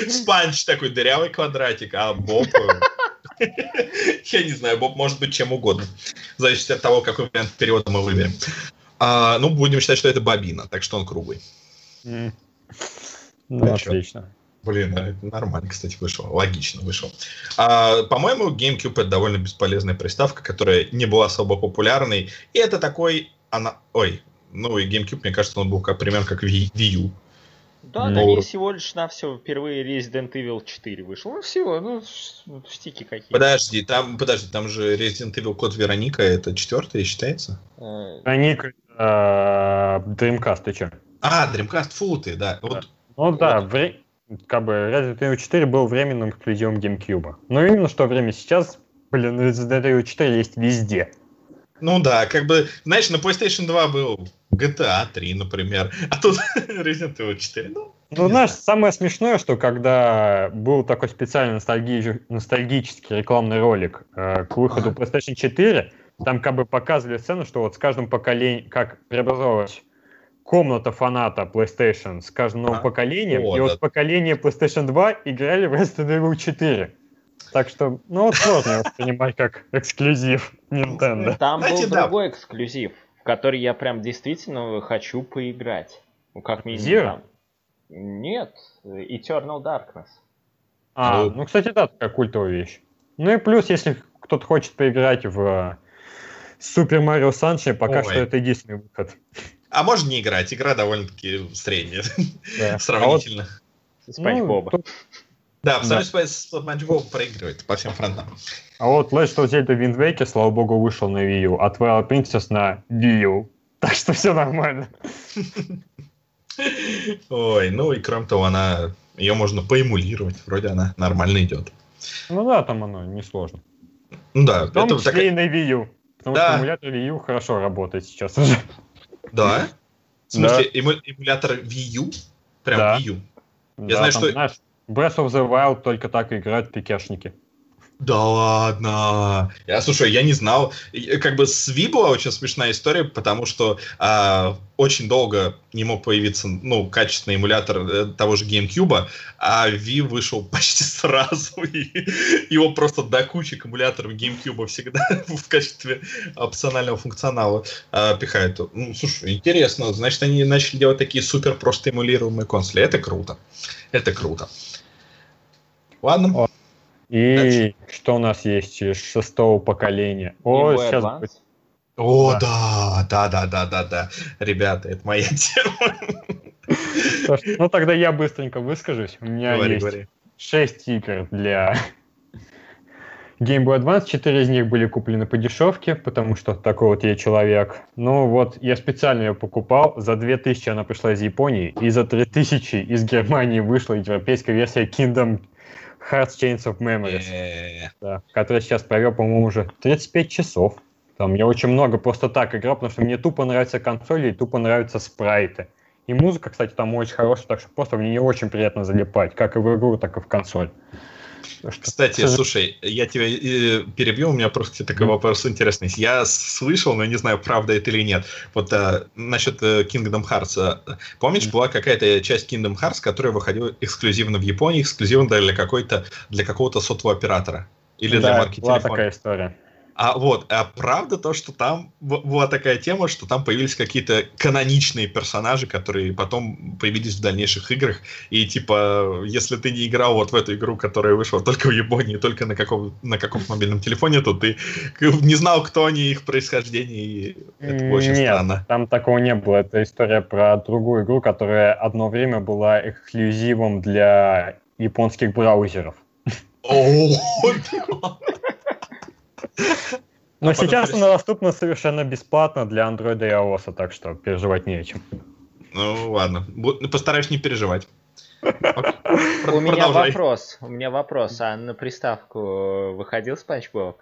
Спанч такой дырявый квадратик, а Боб... э, Я не знаю, Боб может быть чем угодно. Зависит от того, какой вариант перевода мы выберем. А, ну, будем считать, что это бобина, так что он круглый. Ну, А чё? отлично. Блин, а это нормально, кстати, вышел. Логично вышел. А, по-моему, GameCube это довольно бесполезная приставка, которая не была особо популярной. И это такой... Она... Ой, ну и GameCube, мне кажется, он был как, примерно как Wii Wii U. Да, Ну, на ней всего лишь на все впервые Resident Evil 4 вышел. Ну всего, ну ш- ну, пустяки какие. Подожди, там, подожди, там же Resident Evil Код Вероника, это четвертый считается? Э, А Ник, э, Dreamcast, ты че? А, Dreamcast, фу ты, да. Вот, Ну да, вре- как бы Resident Evil 4 был временным эксклюзивом GameCube. Но именно что время сейчас, блин, Resident Evil 4 есть везде. ну да, как бы, знаешь, на PlayStation 2 был GTA 3, например, а тут Resident Evil 4, ну, Ну, знаешь, самое смешное, что когда был такой специальный ностальги- ностальгический рекламный ролик э, к выходу. PlayStation 4, там как бы показывали сцену, что вот с каждым поколением, как преобразовалась комната фаната PlayStation с каждым новым А, поколением, о, и да. вот поколение PlayStation 2 играли в Resident Evil 4. Так что, ну вот сложно воспринимать как эксклюзив Nintendo. Там Знаете, был да. другой эксклюзив, в который я прям действительно хочу поиграть. Ну, как минимум Zero? там. Нет, Eternal Darkness. А, Ну. ну, кстати, да, такая культовая вещь. Ну и плюс, если кто-то хочет поиграть в э, Super Mario Sunshine, пока Ой. что это единственный выход. А можно не играть, игра довольно-таки средняя, Да. А вот, сравнительно. Спанч ну, Боба. тут- Да, в Да. Спанч Боб проигрывает по всем фронтам. а вот Legend of Zelda Wind Waker, слава богу, вышел на Wii U, а Twilight Princess на Wii U. Так что все нормально. Ой, ну и кроме того, она ее можно поэмулировать, вроде она нормально идет. Ну да, там оно несложно. Ну да, В том это числе такая- и на Wii U. Потому Да. что эмулятор Wii U хорошо работает сейчас уже. Да? В смысле, эму- эмулятор Wii U? Прям Да. Wii U? Да, знаю, там, что- знаешь, Breath of the Wild только так играют пикешники. Да ладно. Я, слушай, я не знал. И, Как бы с Wii была очень смешная история, потому что а, очень долго не мог появиться ну, качественный эмулятор э, того же GameCube, а Wii вышел почти сразу. И его просто до кучи к эмуляторам GameCube всегда в качестве опционального функционала а, пихают. Ну, слушай, интересно. Значит, они начали делать такие супер просто эмулируемые консоли. Это круто. Это круто. Ладно. И Дальше. что у нас есть из шестого поколения? О, Game сейчас Advance. будет- О, Да. да, да, да, да, да, да. Ребята, это моя тема. Ну тогда я быстренько выскажусь. У меня Говори, есть говори. 6 игр для Game Boy Advance. 4 из них были куплены по дешевке, потому что такой вот я человек. Ну вот, я специально ее покупал. За 2000 она пришла из Японии, и за 3000 из Германии вышла европейская версия Kingdom Hearts Chains of Memories. Э, да, который сейчас провел, по-моему, уже 35 часов. Там я очень много просто так играл, потому что мне тупо нравятся консоли и тупо нравятся спрайты. И музыка, кстати, там очень хорошая, так что просто в нее очень приятно залипать, как и в игру, так и в консоль. Что, Кстати, слушай, я тебя э, перебью, у меня просто тебе такой Мгм. вопрос интересный. Я слышал, но не знаю, правда это или нет. Вот э, насчет э, Kingdom Hearts. э, Помнишь, Мгм. была какая-то часть Kingdom Hearts, которая выходила эксклюзивно в Японии, эксклюзивно для какой-то для какого-то сотового оператора или для да, марки была телефона. такая история. А вот, а правда то, что там была такая тема, что там появились какие-то каноничные персонажи, которые потом появились в дальнейших играх, и типа, если ты не играл вот в эту игру, которая вышла только в Японии, только на каком на каком-то мобильном телефоне, то ты не знал, кто они, их происхождение, и это очень Нет, странно. там такого не было. Это история про другую игру, которая одно время была эксклюзивом для японских браузеров. О, Но А потом сейчас она доступна совершенно бесплатно для Android и iOS, так что переживать не о чем. Ну ладно, Бу- постараюсь не переживать. У меня вопрос. У меня вопрос. А на приставку выходил Спанч Боб?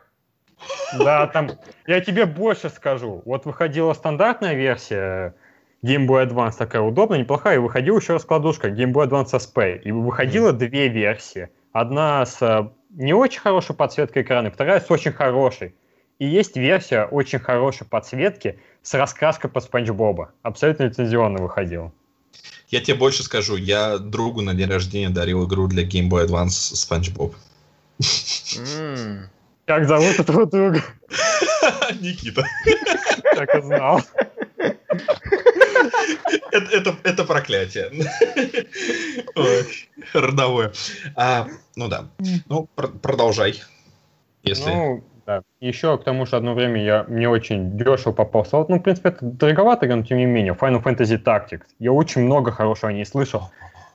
Да, там, я тебе больше скажу. Вот выходила стандартная версия Game Boy Advance, такая удобная, неплохая, и выходила еще раскладушка Game Boy Advance SP. И выходило две версии. Одна с э, не очень хорошей подсветкой экрана, вторая с очень хорошей. И есть версия очень хорошей подсветки с раскраской под Спанч Боба. Абсолютно лицензионно выходила. Я тебе больше скажу, я другу на день рождения дарил игру для Game Boy Advance Спанч Боб. Как зовут этого друга? Никита. Так и знал. Это, это, это проклятие. Родовое. А, ну да. Ну, пр- продолжай. Если... Ну, да. Еще к тому же одно время я, мне очень дешево попался. Ну, в принципе, это дороговато, но тем не менее. Final Fantasy Tactics. Я очень много хорошего о ней слышал.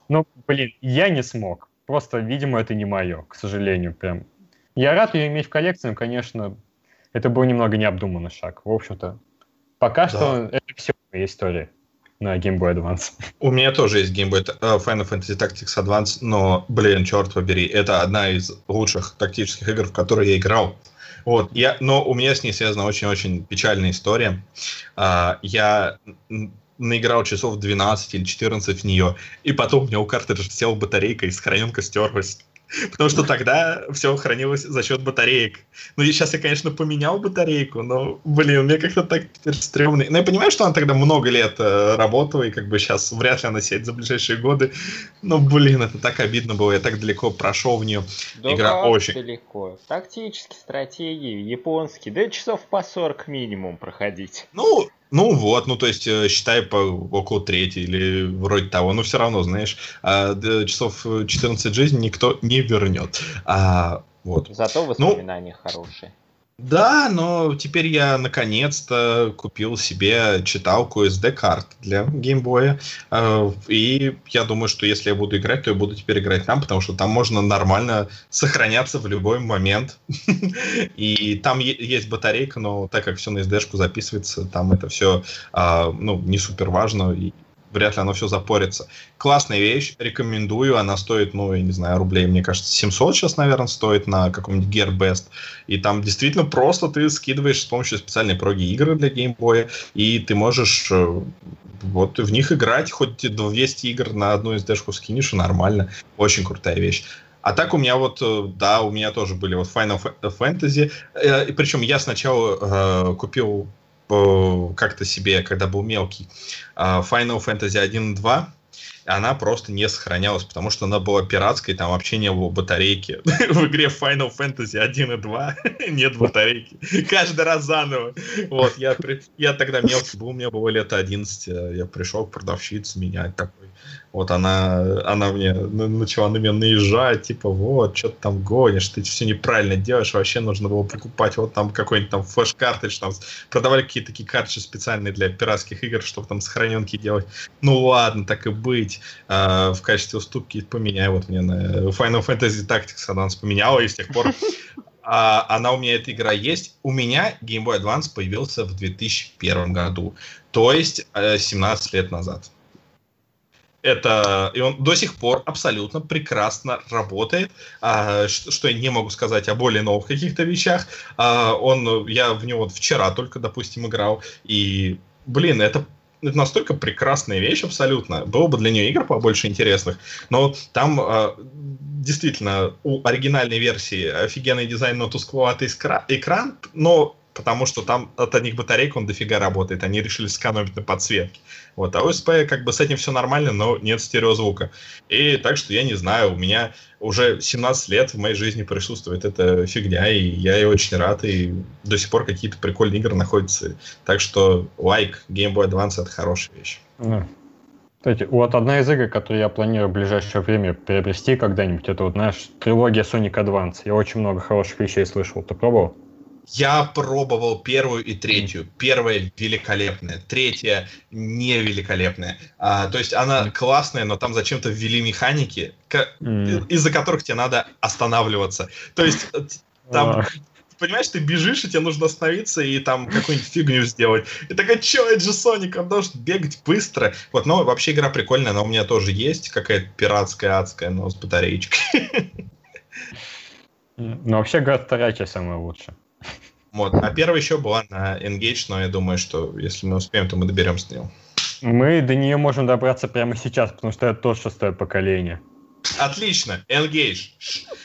Но, блин, я не смог. Просто, видимо, это не мое, к сожалению. Прям. Я рад ее иметь в коллекции, но, конечно, это был немного необдуманный шаг. В общем-то, пока что это все моя история на Game Boy Advance. У меня тоже есть Game Boy э, Final Fantasy Tactics Advance, но, блин, черт побери, это одна из лучших тактических игр, в которые я играл. Вот, я, но у меня с ней связана очень-очень печальная история. А, я наиграл часов 12 или 14 в нее, и потом у меня у картриджа села батарейка, и сохраненка стерлась. Потому что тогда все хранилось за счет батареек. Ну, и сейчас я, конечно, поменял батарейку, но, блин, мне как-то так теперь стрёмно. Ну, я понимаю, что она тогда много лет э, работала, и как бы сейчас вряд ли она сядет за ближайшие годы. Но, блин, это так обидно было. Я так далеко прошел в нее. Да Игра очень- далеко. Тактические стратегии, японские. Да часов по 40 минимум проходить. Ну, ну вот, ну то есть э, считай по около трети или вроде того, но все равно, знаешь, а, часов э, 14 жизни никто не вернет. А, вот. Зато воспоминания хорошие. Да, но теперь я наконец-то купил себе читалку SD-карт для геймбоя. Э, И я думаю, что если я буду играть, то я буду теперь играть там, потому что там можно нормально сохраняться в любой момент. И там есть батарейка, но так как все на SD-шку записывается, там это все ну, не супер важно. Вряд ли оно все запорится. Классная вещь, рекомендую. Она стоит, ну, я не знаю, рублей, мне кажется, 700 сейчас, наверное, стоит на каком-нибудь GearBest. И там действительно просто ты скидываешь с помощью специальной проги игры для геймбоя, и ты можешь э, вот в них играть, хоть 200 игр на одну SD-шку скинешь, и нормально. Очень крутая вещь. А так у меня вот, э, да, у меня тоже были вот Final Fa- Fantasy. Э, и причем я сначала э, купил как-то себе, когда был мелкий, э, Final Fantasy 1 и 2, и она просто не сохранялась, потому что она была пиратской, там вообще не было батарейки. В игре Final Fantasy 1 и 2 нет батарейки. Каждый раз заново. Вот, я, я тогда мелкий был, мне было лет 11, э, я пришел к продавщице менять такой. Вот она, она мне начала на меня наезжать, типа, вот, что ты там гонишь, ты все неправильно делаешь, вообще нужно было покупать вот там какой-нибудь там флеш-картридж, там продавали какие-то такие картриджи специальные для пиратских игр, чтобы там сохраненки делать. Ну ладно, так и быть. А, в качестве уступки поменяй вот мне на Final Fantasy Tactics Advance поменяла, и с тех пор а, она у меня, эта игра есть. У меня Game Boy Advance появился в 2001 году, то есть э, 17 лет назад. Это и он до сих пор абсолютно прекрасно работает, а, что, что я не могу сказать о более новых каких-то вещах. А, он, я в него вот вчера только, допустим, играл, и, блин, это это настолько прекрасная вещь абсолютно. Было бы для нее игр побольше интересных. Но там э, действительно у оригинальной версии офигенный дизайн, но тускловатый экран. Но потому что там от них батарейка, он дофига работает, они решили сэкономить на подсветке. Вот, а ОСП как бы с этим все нормально, но нет стереозвука. И так что я не знаю, у меня уже 17 лет в моей жизни присутствует эта фигня, и я ей очень рад, и до сих пор какие-то прикольные игры находятся. Так что лайк, Game Boy Advance это хорошая вещь. Да. Кстати, вот одна из игр, которую я планирую в ближайшее время приобрести когда-нибудь, это вот, знаешь, трилогия Sonic Advance. Я очень много хороших вещей слышал. Ты пробовал? Я пробовал первую и третью. Первая великолепная, третья не великолепная. А, то есть она классная, но там зачем-то ввели механики, М. из-за которых тебе надо останавливаться. То есть э, там понимаешь, ты бежишь, и тебе нужно остановиться и там какую-нибудь фигню сделать. И такой, чё, это же Соник, он должен бегать быстро. Вот, но вообще игра прикольная, она у меня тоже есть, какая-то пиратская, адская, но с батареечкой. Ну, вообще, вторая часть самая лучшая. Вот. А первая еще была на Engage, но я думаю, что если мы успеем, то мы доберемся до него. Мы до нее можем добраться прямо сейчас, потому что это тоже шестое поколение. Отлично, Engage.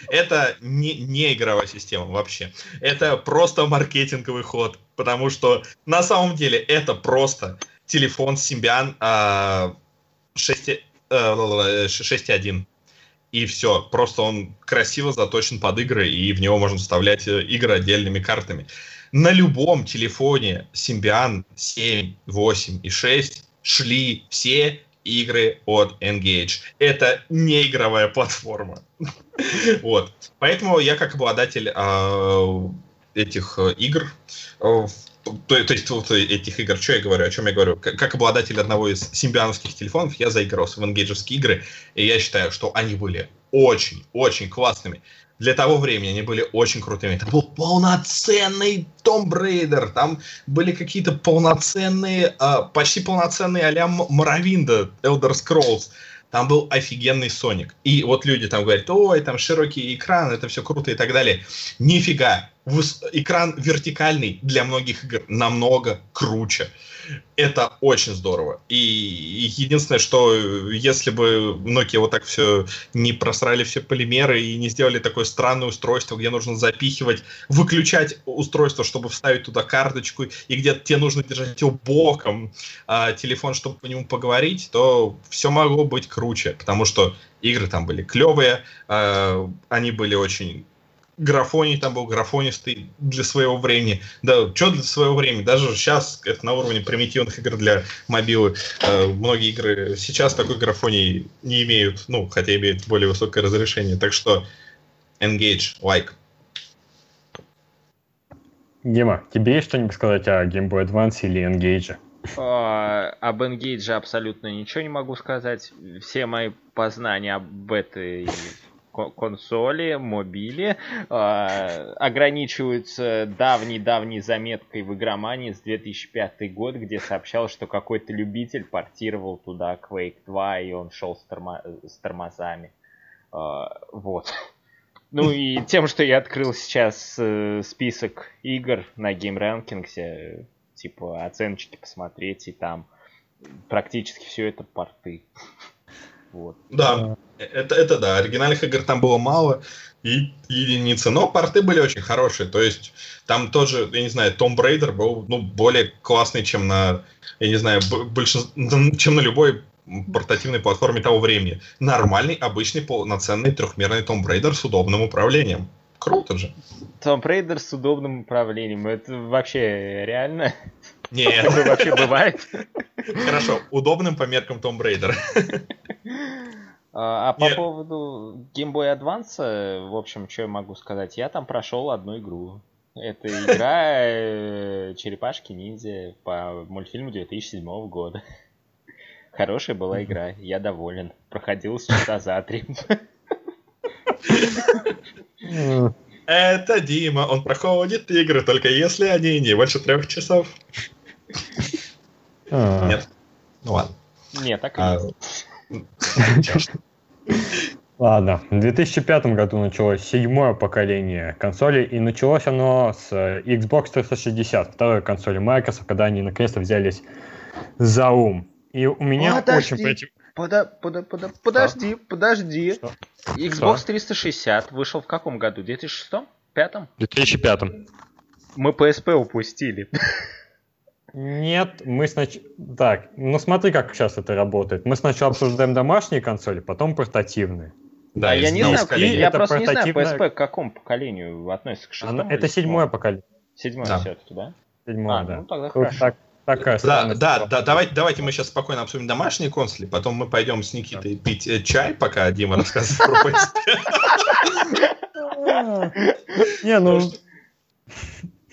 Это не, не игровая система вообще. Это просто маркетинговый ход, потому что на самом деле это просто телефон Symbian а, 6, э, ла-ла-ла, 6.1. И все, просто он красиво заточен под игры, и в него можно вставлять э, игры отдельными картами. На любом телефоне Symbian 7, 8 и 6 шли все игры от Engage. Это не игровая платформа. Вот. Поэтому я как обладатель а, этих э, игр, э, то, то есть вот этих игр, что я говорю, о чем я говорю, как, как обладатель одного из симбиановских телефонов, я заигрался в энгейджевские игры, и я считаю, что они были очень-очень классными. Для того времени они были очень крутыми. Там был полноценный Tomb Raider, там были какие-то полноценные, а, почти полноценные а-ля Моровинда, Elder Scrolls. Там был офигенный Соник. И вот люди там говорят, ой, там широкий экран, это все круто и так далее. Нифига. Экран вертикальный для многих игр намного круче. Это очень здорово. И единственное, что э, если бы Nokia вот так все не просрали все полимеры и не сделали такое странное устройство, где нужно запихивать, выключать устройство, чтобы вставить туда карточку, и где тебе нужно держать его боком, а, телефон, чтобы по нему поговорить, то все могло быть круче, потому что игры там были клевые, а, они были очень графоний там был графонистый для своего времени. Да, что для своего времени? Даже сейчас это на уровне примитивных игр для мобилы. Э, многие игры сейчас такой графоний не имеют, ну, хотя имеют более высокое разрешение. Так что engage, like. Дима, тебе есть что-нибудь сказать о Game Boy Advance или Engage? А, Об Engage абсолютно ничего не могу сказать. Все мои познания об этой консоли, мобиле а, ограничиваются давней-давней заметкой в игромании с 2005 год, где сообщалось, что какой-то любитель портировал туда Quake 2, и он шел с, тормо- с тормозами. А, Вот. Ну и тем, что я открыл сейчас э, список игр на Game Rankings, типа оценочки посмотреть, и там практически все это порты. Вот. Да, это, это да, оригинальных игр там было мало, и единицы, но порты были очень хорошие, то есть там тоже, я не знаю, Tomb Raider был ну, более классный, чем на, я не знаю, большинство, чем на любой портативной платформе того времени. Нормальный, обычный, полноценный трехмерный Tomb Raider с удобным управлением. Круто же. Том Рейдер с удобным управлением. Это вообще реально? Нет, Это вообще бывает? хорошо, удобным по меркам Tomb Raider. А а по Нет. поводу Game Boy Advance, в общем, что я могу сказать? Я там прошел одну игру. Это игра э, Черепашки Ниндзя по мультфильму 2007 года. Хорошая была игра, я доволен. Проходил с часа за три. Это Дима, он проходит игры, только если они не больше трех часов. А, Нет. Ну ладно. Не, так и А, есть. Ладно, в 2005 году началось седьмое поколение консолей, и началось оно с э, Xbox 360, второй консоли Microsoft, когда они наконец-то взялись за ум. И у меня Подожди. очень против... Пода- пода- пода- Подожди, подожди. Что? Xbox 360 вышел в каком году? 2006? Пятом? В 2005. Мы PSP упустили. Нет, мы сначала... Так, ну смотри, как сейчас это работает. Мы сначала обсуждаем домашние консоли, потом портативные. Да, а я не знаю, я Это просто не знаю, портативная- PSP к какому поколению относится, к шестому Она- это седьмое поколение. Седьмое Да. все-таки, да? Седьмое, А, да. ну тогда Тут хорошо. так- такая Да, да, да, давайте, давайте мы сейчас спокойно обсудим домашние консоли, потом мы пойдем с Никитой пить э, чай, пока Дима рассказывает про PSP. Не, ну,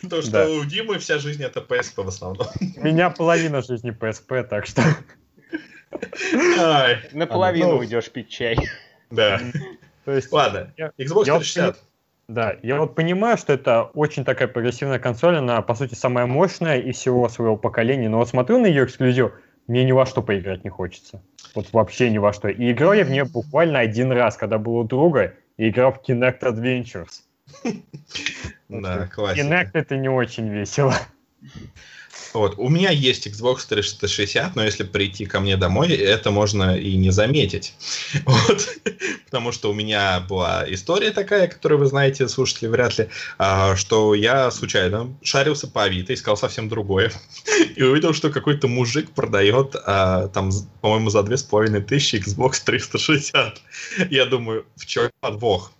То, что Да. у Димы вся жизнь это PSP в основном. у меня половина жизни PSP, так что... Ай, Наполовину Ну. уйдешь пить чай. Да. То есть, Ладно, Я- Xbox я вот 360. да, я вот понимаю, что это очень такая прогрессивная консоль, она, по сути, самая мощная из всего своего поколения, но вот смотрю на ее эксклюзив, мне ни во что поиграть не хочется. Вот вообще ни во что. И играл я в нее буквально один раз, когда был у друга, и играл в Kinect Adventures. Да, классика. Kinect это не очень весело. Вот, у меня есть Xbox 360, но если прийти ко мне домой, это можно и не заметить. Вот. Потому что у меня была история такая, которую вы знаете, слушатели, вряд ли, а, что я случайно шарился по Авито, искал совсем другое, и увидел, что какой-то мужик продает а, там, по-моему, за две с половиной тысячи Xbox 360. Я думаю, в чем подвох?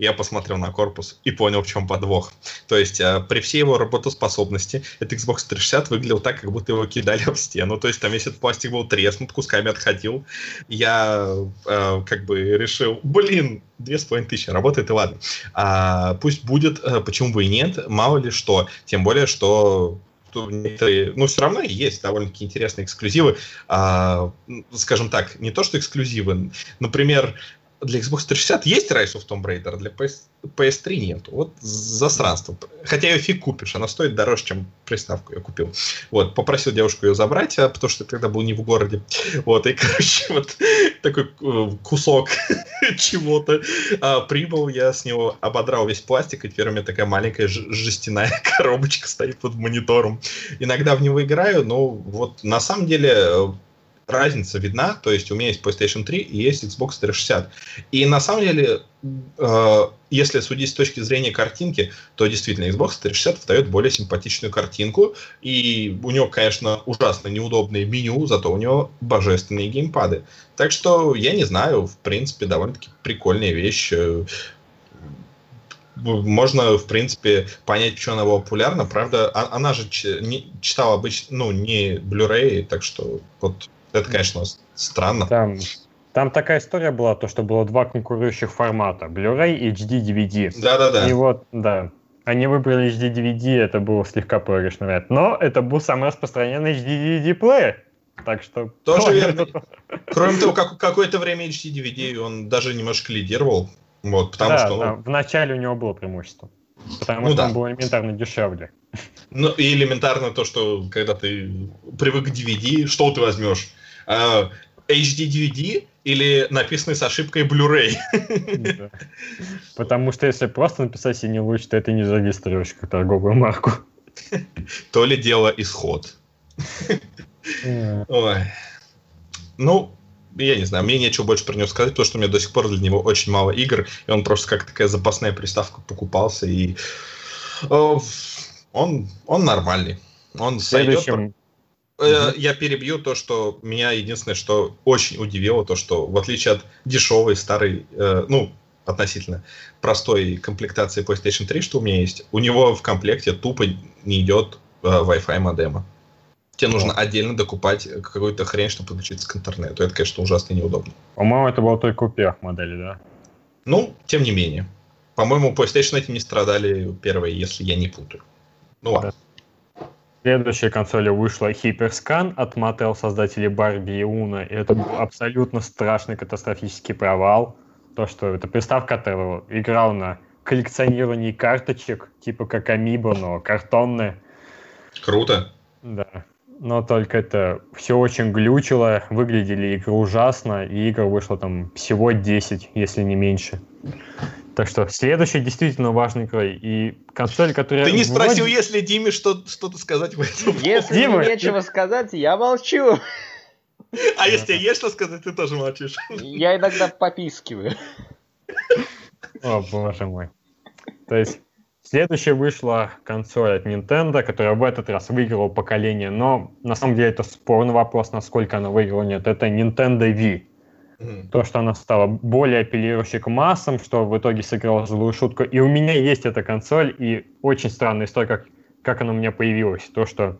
Я посмотрел на корпус и понял, в чем подвох. То есть э, при всей его работоспособности этот Xbox 360 выглядел так, как будто его кидали об стену. То есть там весь этот пластик был треснут, кусками отходил. Я э, как бы решил, блин, две с половиной тысячи, работает и ладно. А, пусть будет, э, почему бы и нет, мало ли что. Тем более, что ну, все равно есть довольно-таки интересные эксклюзивы. А, скажем так, не то, что эксклюзивы. Например, для Xbox 360 есть Rise of Tomb Raider, для PS, PS3 нет. Вот засранство. Хотя ее фиг купишь, она стоит дороже, чем приставку я купил. Вот, попросил девушку ее забрать, а, потому что тогда был не в городе. Вот, и, короче, вот такой э, кусок чего-то а, прибыл, я с него ободрал весь пластик, и теперь у меня такая маленькая жестяная коробочка стоит под монитором. Иногда в него играю, но вот на самом деле э, разница видна, то есть у меня есть PlayStation 3 и есть Xbox 360. И на самом деле, э, если судить с точки зрения картинки, то действительно Xbox 360 выдает более симпатичную картинку, и у него, конечно, ужасно неудобное меню, зато у него божественные геймпады. Так что, я не знаю, в принципе, довольно-таки прикольная вещь. Э, Можно, в принципе, понять, что она популярна. Правда, а- она же читала обычно, ну, не Blu-ray, так что вот это, конечно, странно. Там, там такая история была, то, что было два конкурирующих формата. Blu-ray и HD DVD. Да-да-да. И вот, да. Они выбрали HD DVD, это было слегка проигрышный вариант. Но это был самый распространенный HD DVD плеер. Так что... Тоже верно. Кроме того, как, какое-то время HD DVD он даже немножко лидировал. Вот, потому да, что, да, в начале у него было преимущество. Потому Ну что да. он был элементарно дешевле. ну, и элементарно то, что когда ты привык к DVD, что ты возьмешь? А, HD DVD или написанный с ошибкой Blu-ray? Да. Потому что если просто написать синий луч, то это не зарегистрируешь как торговую марку. То ли дело исход. Ой. Ну, я не знаю, мне нечего больше про него сказать, потому что у меня до сих пор для него очень мало игр, и он просто как такая запасная приставка покупался, и э, он, он нормальный. Он В сойдет. Э, Я перебью то, что меня единственное, что очень удивило, то, что в отличие от дешевой старой, э, ну, относительно простой комплектации PlayStation 3, что у меня есть, у него в комплекте тупо не идет э, Wi-Fi модема. Тебе нужно отдельно докупать какую-то хрень, чтобы подключиться к интернету. Это, конечно, ужасно неудобно. По-моему, это было только у первых моделей, да? Ну, тем не менее. По-моему, PlayStation этим не страдали первые, если я не путаю. Ну ладно. Следующей консолью вышла Hyperscan от Mattel, создателей Барби и Уна. И это был абсолютно страшный катастрофический провал. То, что эта приставка которая играла на коллекционировании карточек, типа как Амибо, но картонные. Круто. Да. Но только это все очень глючило, выглядели игры ужасно, и игр вышло там всего 10, если не меньше. Так что следующая действительно важная игра. И консоль, которая... Ты не вроде- спросил, если Диме что- что-то сказать в этом. Если Дима, нечего сказать, я молчу. А если есть что сказать, ты тоже молчишь. Я иногда попискиваю. О, боже мой. То есть, Следующая вышла консоль от Nintendo, которая в этот раз выиграла поколение, но на самом деле это спорный вопрос, насколько она выиграла, нет. Это Nintendo Wii. То, что она стала более апеллирующей к массам, что в итоге сыграла злую шутку. И у меня есть эта консоль, и очень странная история, как, как она у меня появилась. То, что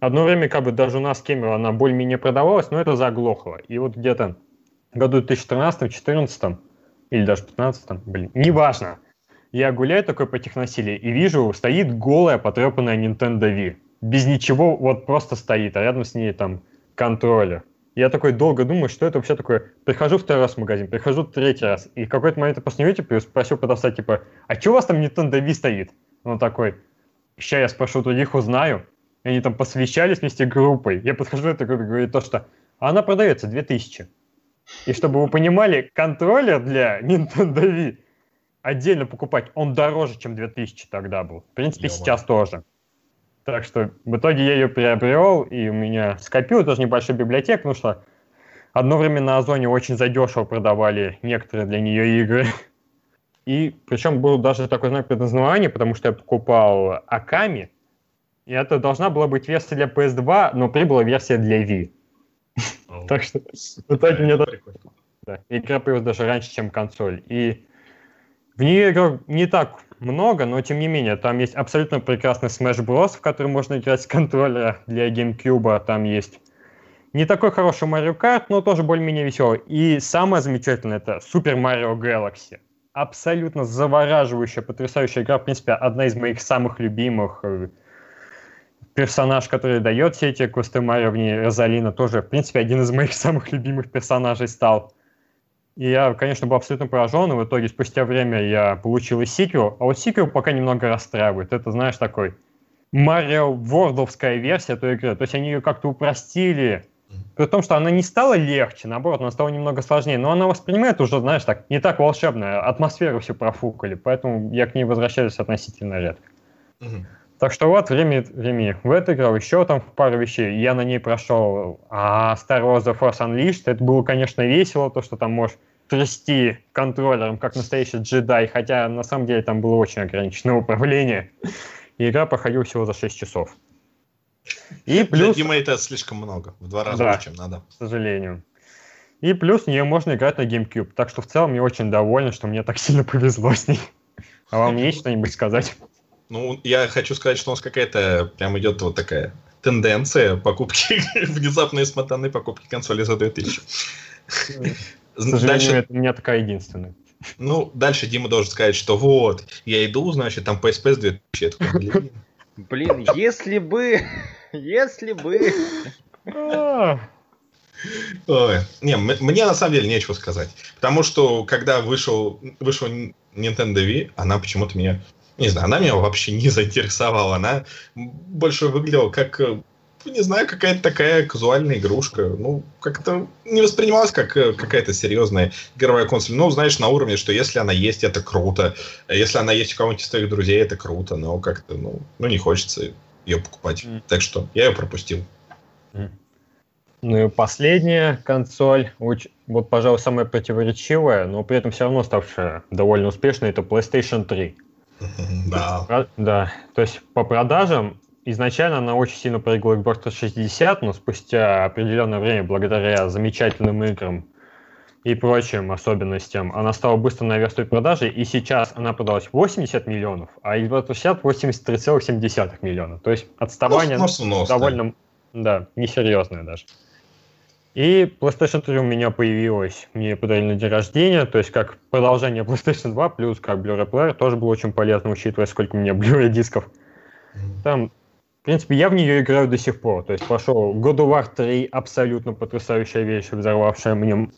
одно время как бы даже у нас Кемерово она более-менее продавалась, но это заглохло. И вот где-то году 2013-2014, или даже 2015, блин, неважно, я гуляю такой по техносилии и вижу, стоит голая потрепанная Nintendo Wii. Без ничего, вот просто стоит, а рядом с ней там контроллер. Я такой долго думаю, что это вообще такое. Прихожу второй раз в магазин, прихожу третий раз. И в какой-то момент я вытерплю, спросил продавца, типа, а что у вас там Nintendo Wii стоит? Он такой, сейчас я спрошу других, узнаю. И они там посвящались вместе группой. Я подхожу, это говорит то, что «А она продается 2000. И чтобы вы понимали, контроллер для Nintendo Wii отдельно покупать, он дороже, чем 2000 тогда был. В принципе, Ё-моё. сейчас тоже. Так что в итоге я ее приобрел, и у меня скопил тоже небольшую библиотеку, потому что одно время на Озоне очень задешево продавали некоторые для нее игры. И причем был даже такой знак предназвания, потому что я покупал Аками, и это должна была быть версия для PS2, но прибыла версия для Wii. Так что в итоге мне игра появилась даже раньше, чем консоль. И в нее игр не так много, но тем не менее, там есть абсолютно прекрасный Smash Bros, в который можно играть с контроллера для GameCube. Там есть не такой хороший Mario Kart, но тоже более-менее веселый. И самое замечательное это Super Mario Galaxy. Абсолютно завораживающая, потрясающая игра. В принципе, одна из моих самых любимых. Э, Персонаж, который дает все эти квесты Марио в ней, Розалина, тоже, в принципе, один из моих самых любимых персонажей стал. И я, конечно, был абсолютно поражен, и в итоге спустя время я получил и сиквел, а вот сиквел пока немного расстраивает. Это, знаешь, такой Марио Вордовская версия той игры. То есть они ее как-то упростили, при том, что она не стала легче, наоборот, она стала немного сложнее, но она воспринимает уже, знаешь, так, не так волшебно, атмосферу все профукали, поэтому я к ней возвращаюсь относительно редко. Мгм. Так что вот, время, времени в это играл, еще там в пару вещей. Я на ней прошел а, Star Wars The Force Unleashed. Это было, конечно, весело, то, что там можешь трясти контроллером, как настоящий джедай, хотя на самом деле там было очень ограниченное управление. И игра проходила всего за 6 часов. И Для плюс, Димы это слишком много. В два раза Да. больше, чем надо. к сожалению. И плюс в нее можно играть на GameCube. Так что в целом я очень доволен, что мне так сильно повезло с ней. А вам есть что-нибудь сказать? Ну, я хочу сказать, что у нас какая-то прям идет вот такая тенденция покупки, внезапные смотанные покупки консоли за 2000. К сожалению, Дальше, это у меня такая единственная. ну, дальше Дима должен сказать, что вот, я иду, значит, там PSP с 2000. Я такой, блин. Блин, если бы... Если бы... Ой. Не, мне на самом деле нечего сказать. Потому что, когда вышел, вышел Nintendo Wii, она почему-то меня... Не знаю, она меня вообще не заинтересовала. Она больше выглядела как, э, не знаю, какая-то такая казуальная игрушка. Ну, как-то не воспринималась как э, какая-то серьезная игровая консоль. Ну, знаешь, на уровне, что если она есть, это круто. Если она есть у кого-нибудь из твоих друзей, это круто. Но как-то, ну, ну не хочется ее покупать. Мгм. Так что я ее пропустил. Ну и последняя консоль, вот, пожалуй, самая противоречивая, но при этом все равно ставшая довольно успешной, это PlayStation 3. Да. Да, то есть по продажам изначально она очень сильно проиграла Xbox 360, но спустя определенное время, благодаря замечательным играм и прочим особенностям, она стала быстро наверстывать продажи, и сейчас она продалась 80 миллионов, а Xbox 360 83,7 миллиона. То есть отставание Ну, сносно. довольно, да, несерьезное даже. И PlayStation 3 у меня появилась, мне подарили на день рождения, то есть как продолжение PlayStation 2, плюс как Blu-ray плеер, тоже было очень полезно, учитывая, сколько у меня Blu-ray дисков. Там, в принципе, я в нее играю до сих пор. То есть пошел God of War 3, абсолютно потрясающая вещь, взорвавшая мне,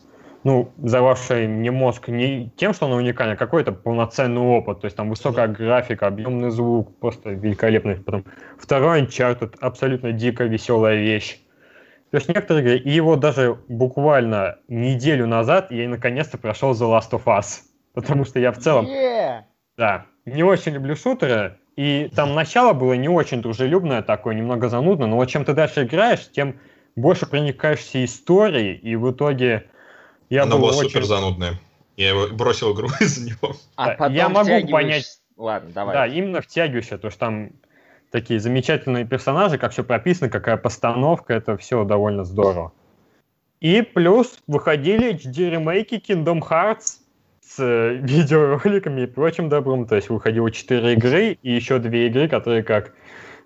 ну, взорвавшая мне мозг не тем, что она уникальна, а какой-то полноценный опыт. То есть там высокая графика, объемный звук, просто великолепный. Потом второй Uncharted, абсолютно дико веселая вещь. То есть некоторые игры, и его даже буквально неделю назад я наконец-то прошел The Last of Us. Потому что я в целом Е! да, не очень люблю шутеры, и там начало было не очень дружелюбное такое, немного занудно, но вот чем ты дальше играешь, тем больше проникаешься историей, и в итоге я Она был была очень... супер занудная. Я его бросил игру из-за него. А Да, потом я могу втягиваешь понять- Ладно, давай. Да, именно втягивающая, то что там такие замечательные персонажи, как все прописано, какая постановка, это все довольно здорово. И плюс выходили HD-ремейки Kingdom Hearts с э, видеороликами и прочим добром. То есть выходило 4 игры и еще 2 игры, которые как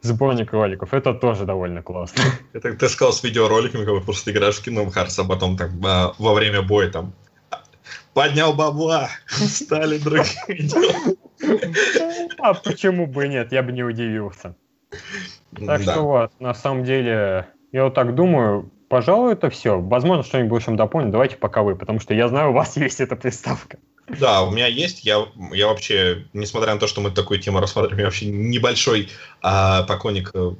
сборник роликов. Это тоже довольно классно. Это ты сказал с видеороликами, как бы просто играешь в Kingdom Hearts, а потом там а, во время боя там поднял бабла, стали делами. А почему бы и нет, я бы не удивился. Так что вот, на самом деле, я вот так думаю, пожалуй, это все. Возможно, что-нибудь будем дополнить. Давайте пока вы, потому что я знаю, у вас есть эта приставка. Да, у меня есть. Я, я вообще, несмотря на то, что мы такую тему рассматриваем, я вообще небольшой а, поклонник э,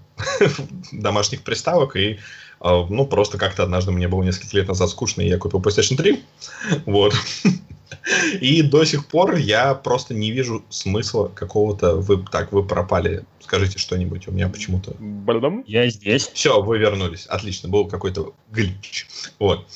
домашних приставок. И, а, ну, просто как-то однажды мне было несколько лет назад скучно, и я купил PlayStation 3. Вот. И до сих пор я просто не вижу смысла какого-то... Вы, так, вы пропали. Скажите что-нибудь. У меня почему-то... Я здесь. Все, вы вернулись. Отлично, был какой-то глич. Вот.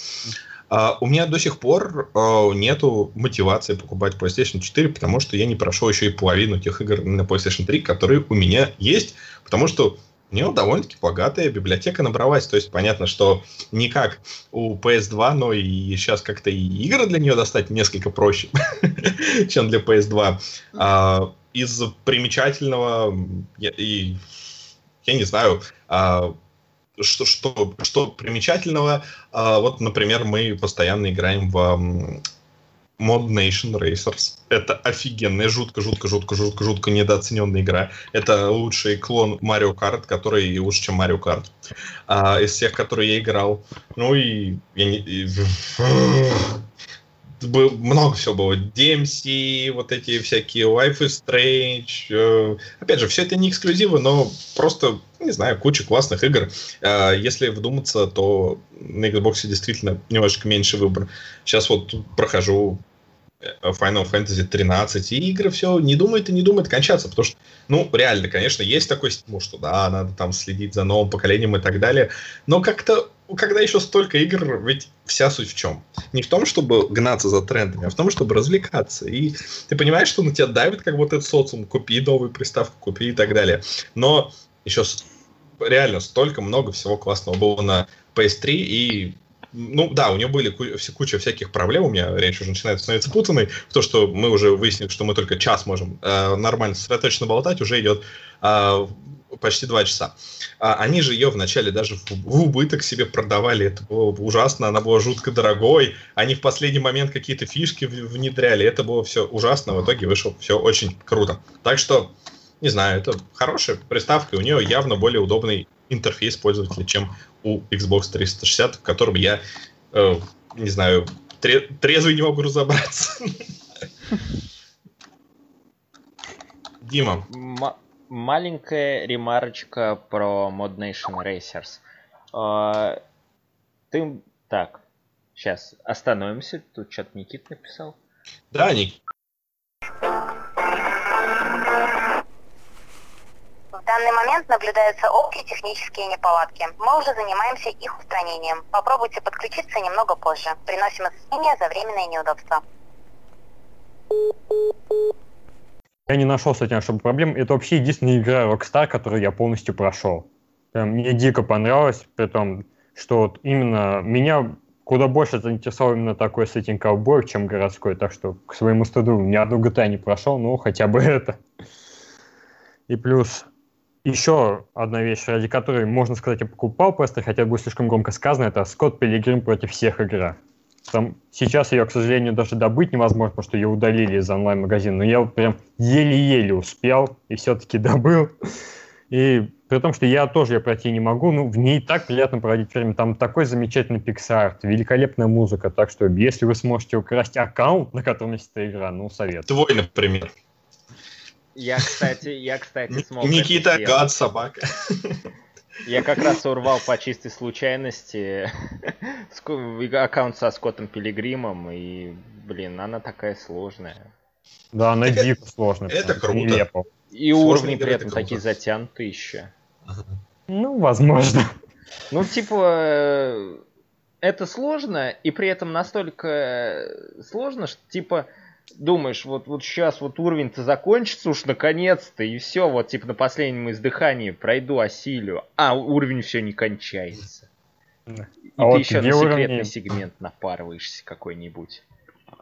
А, у меня до сих пор а, нету мотивации покупать PlayStation 4, потому что я не прошел еще и половину тех игр на PlayStation 3, которые у меня есть, потому что у него довольно-таки богатая библиотека набралась. То есть понятно, что не как у PS2, но и сейчас как-то и игры для нее достать несколько проще, чем для PS2. А, из примечательного, я, и, я не знаю, а, что, что, что примечательного, а, вот, например, мы постоянно играем в Mod Nation Racers. Это офигенная, жутко, жутко, жутко, жутко, жутко недооцененная игра. Это лучший клон Mario Kart, который лучше, чем Mario Kart. А, из всех, которые я играл. Ну и... Я не, и- Бы- много всего было. DMC, вот эти всякие Life is Strange. э, Опять же, все это не эксклюзивы, но просто, не знаю, куча классных игр. Э, Если вдуматься, то на Xbox действительно немножко меньше выбор. Сейчас вот прохожу э, Final Fantasy 13, и игры все не думает и не думает кончаться, потому что, ну, реально, конечно, есть такой стимул, что да, надо там следить за новым поколением и так далее, но как-то, когда еще столько игр, ведь вся суть в чем? Не в том, чтобы гнаться за трендами, а в том, чтобы развлекаться. И ты понимаешь, что на тебя давит как вот этот социум, купи новую приставку, купи и так далее. Но еще реально столько много всего классного было на PS3, и ну да, у нее были куча всяких проблем, у меня речь уже начинает становиться путанной, то, что мы уже выяснили, что мы только час можем э, нормально сосредоточенно болтать, уже идет э, почти два часа. А они же ее вначале даже в, в убыток себе продавали, это было ужасно, она была жутко дорогой, они в последний момент какие-то фишки внедряли, это было все ужасно, в итоге вышло все очень круто. Так что, не знаю, это хорошая приставка, у нее явно более удобный интерфейс пользователя, чем у Xbox 360, в котором я, э, не знаю, тре- трезвый не могу разобраться. Дима, М- маленькая ремарочка про Mod Nation Racers. А, ты... Так, сейчас остановимся. Тут что-то Никит написал. да, Ник, данный момент наблюдаются общие технические неполадки. Мы уже занимаемся их устранением. Попробуйте подключиться немного позже. Приносим извинения за временное неудобство. Я не нашел с этим особо проблем. Это вообще единственная игра Rockstar, которую я полностью прошел. Мне дико понравилось, при том, что вот именно меня куда больше заинтересовал именно такой сеттинг ковбоев, чем городской. Так что, к своему стыду, ни одну GTA не прошел, но хотя бы это. И плюс еще одна вещь, ради которой, можно сказать, я покупал просто, хотя будет слишком громко сказано, это Скотт Пилигрим против всех игра. Там, сейчас ее, к сожалению, даже добыть невозможно, потому что ее удалили из онлайн-магазина. Но я прям еле-еле успел и все-таки добыл. И при том, что я тоже ее пройти не могу, ну, в ней так приятно проводить время. Там такой замечательный пиксарт, великолепная музыка. Так что, если вы сможете украсть аккаунт, на котором есть эта игра, ну, совет. твой, например. Я, кстати, я, кстати, смог Никита, это гад, собака. Я как раз урвал по чистой случайности аккаунт со Скоттом Пилигримом, и, блин, она такая сложная. Да, она Это- дико сложная. это прям, круто. нелепо. И Сложная уровни игра, при это этом круто. такие затянутые еще. Ну, возможно. Ну, типа, э, это сложно, и при этом настолько сложно, что, типа, думаешь, вот, вот сейчас вот уровень-то закончится уж наконец-то, и все, вот типа на последнем издыхании пройду осилю, а уровень все не кончается. И А ты вот еще на секретный уровни? сегмент напарываешься какой-нибудь.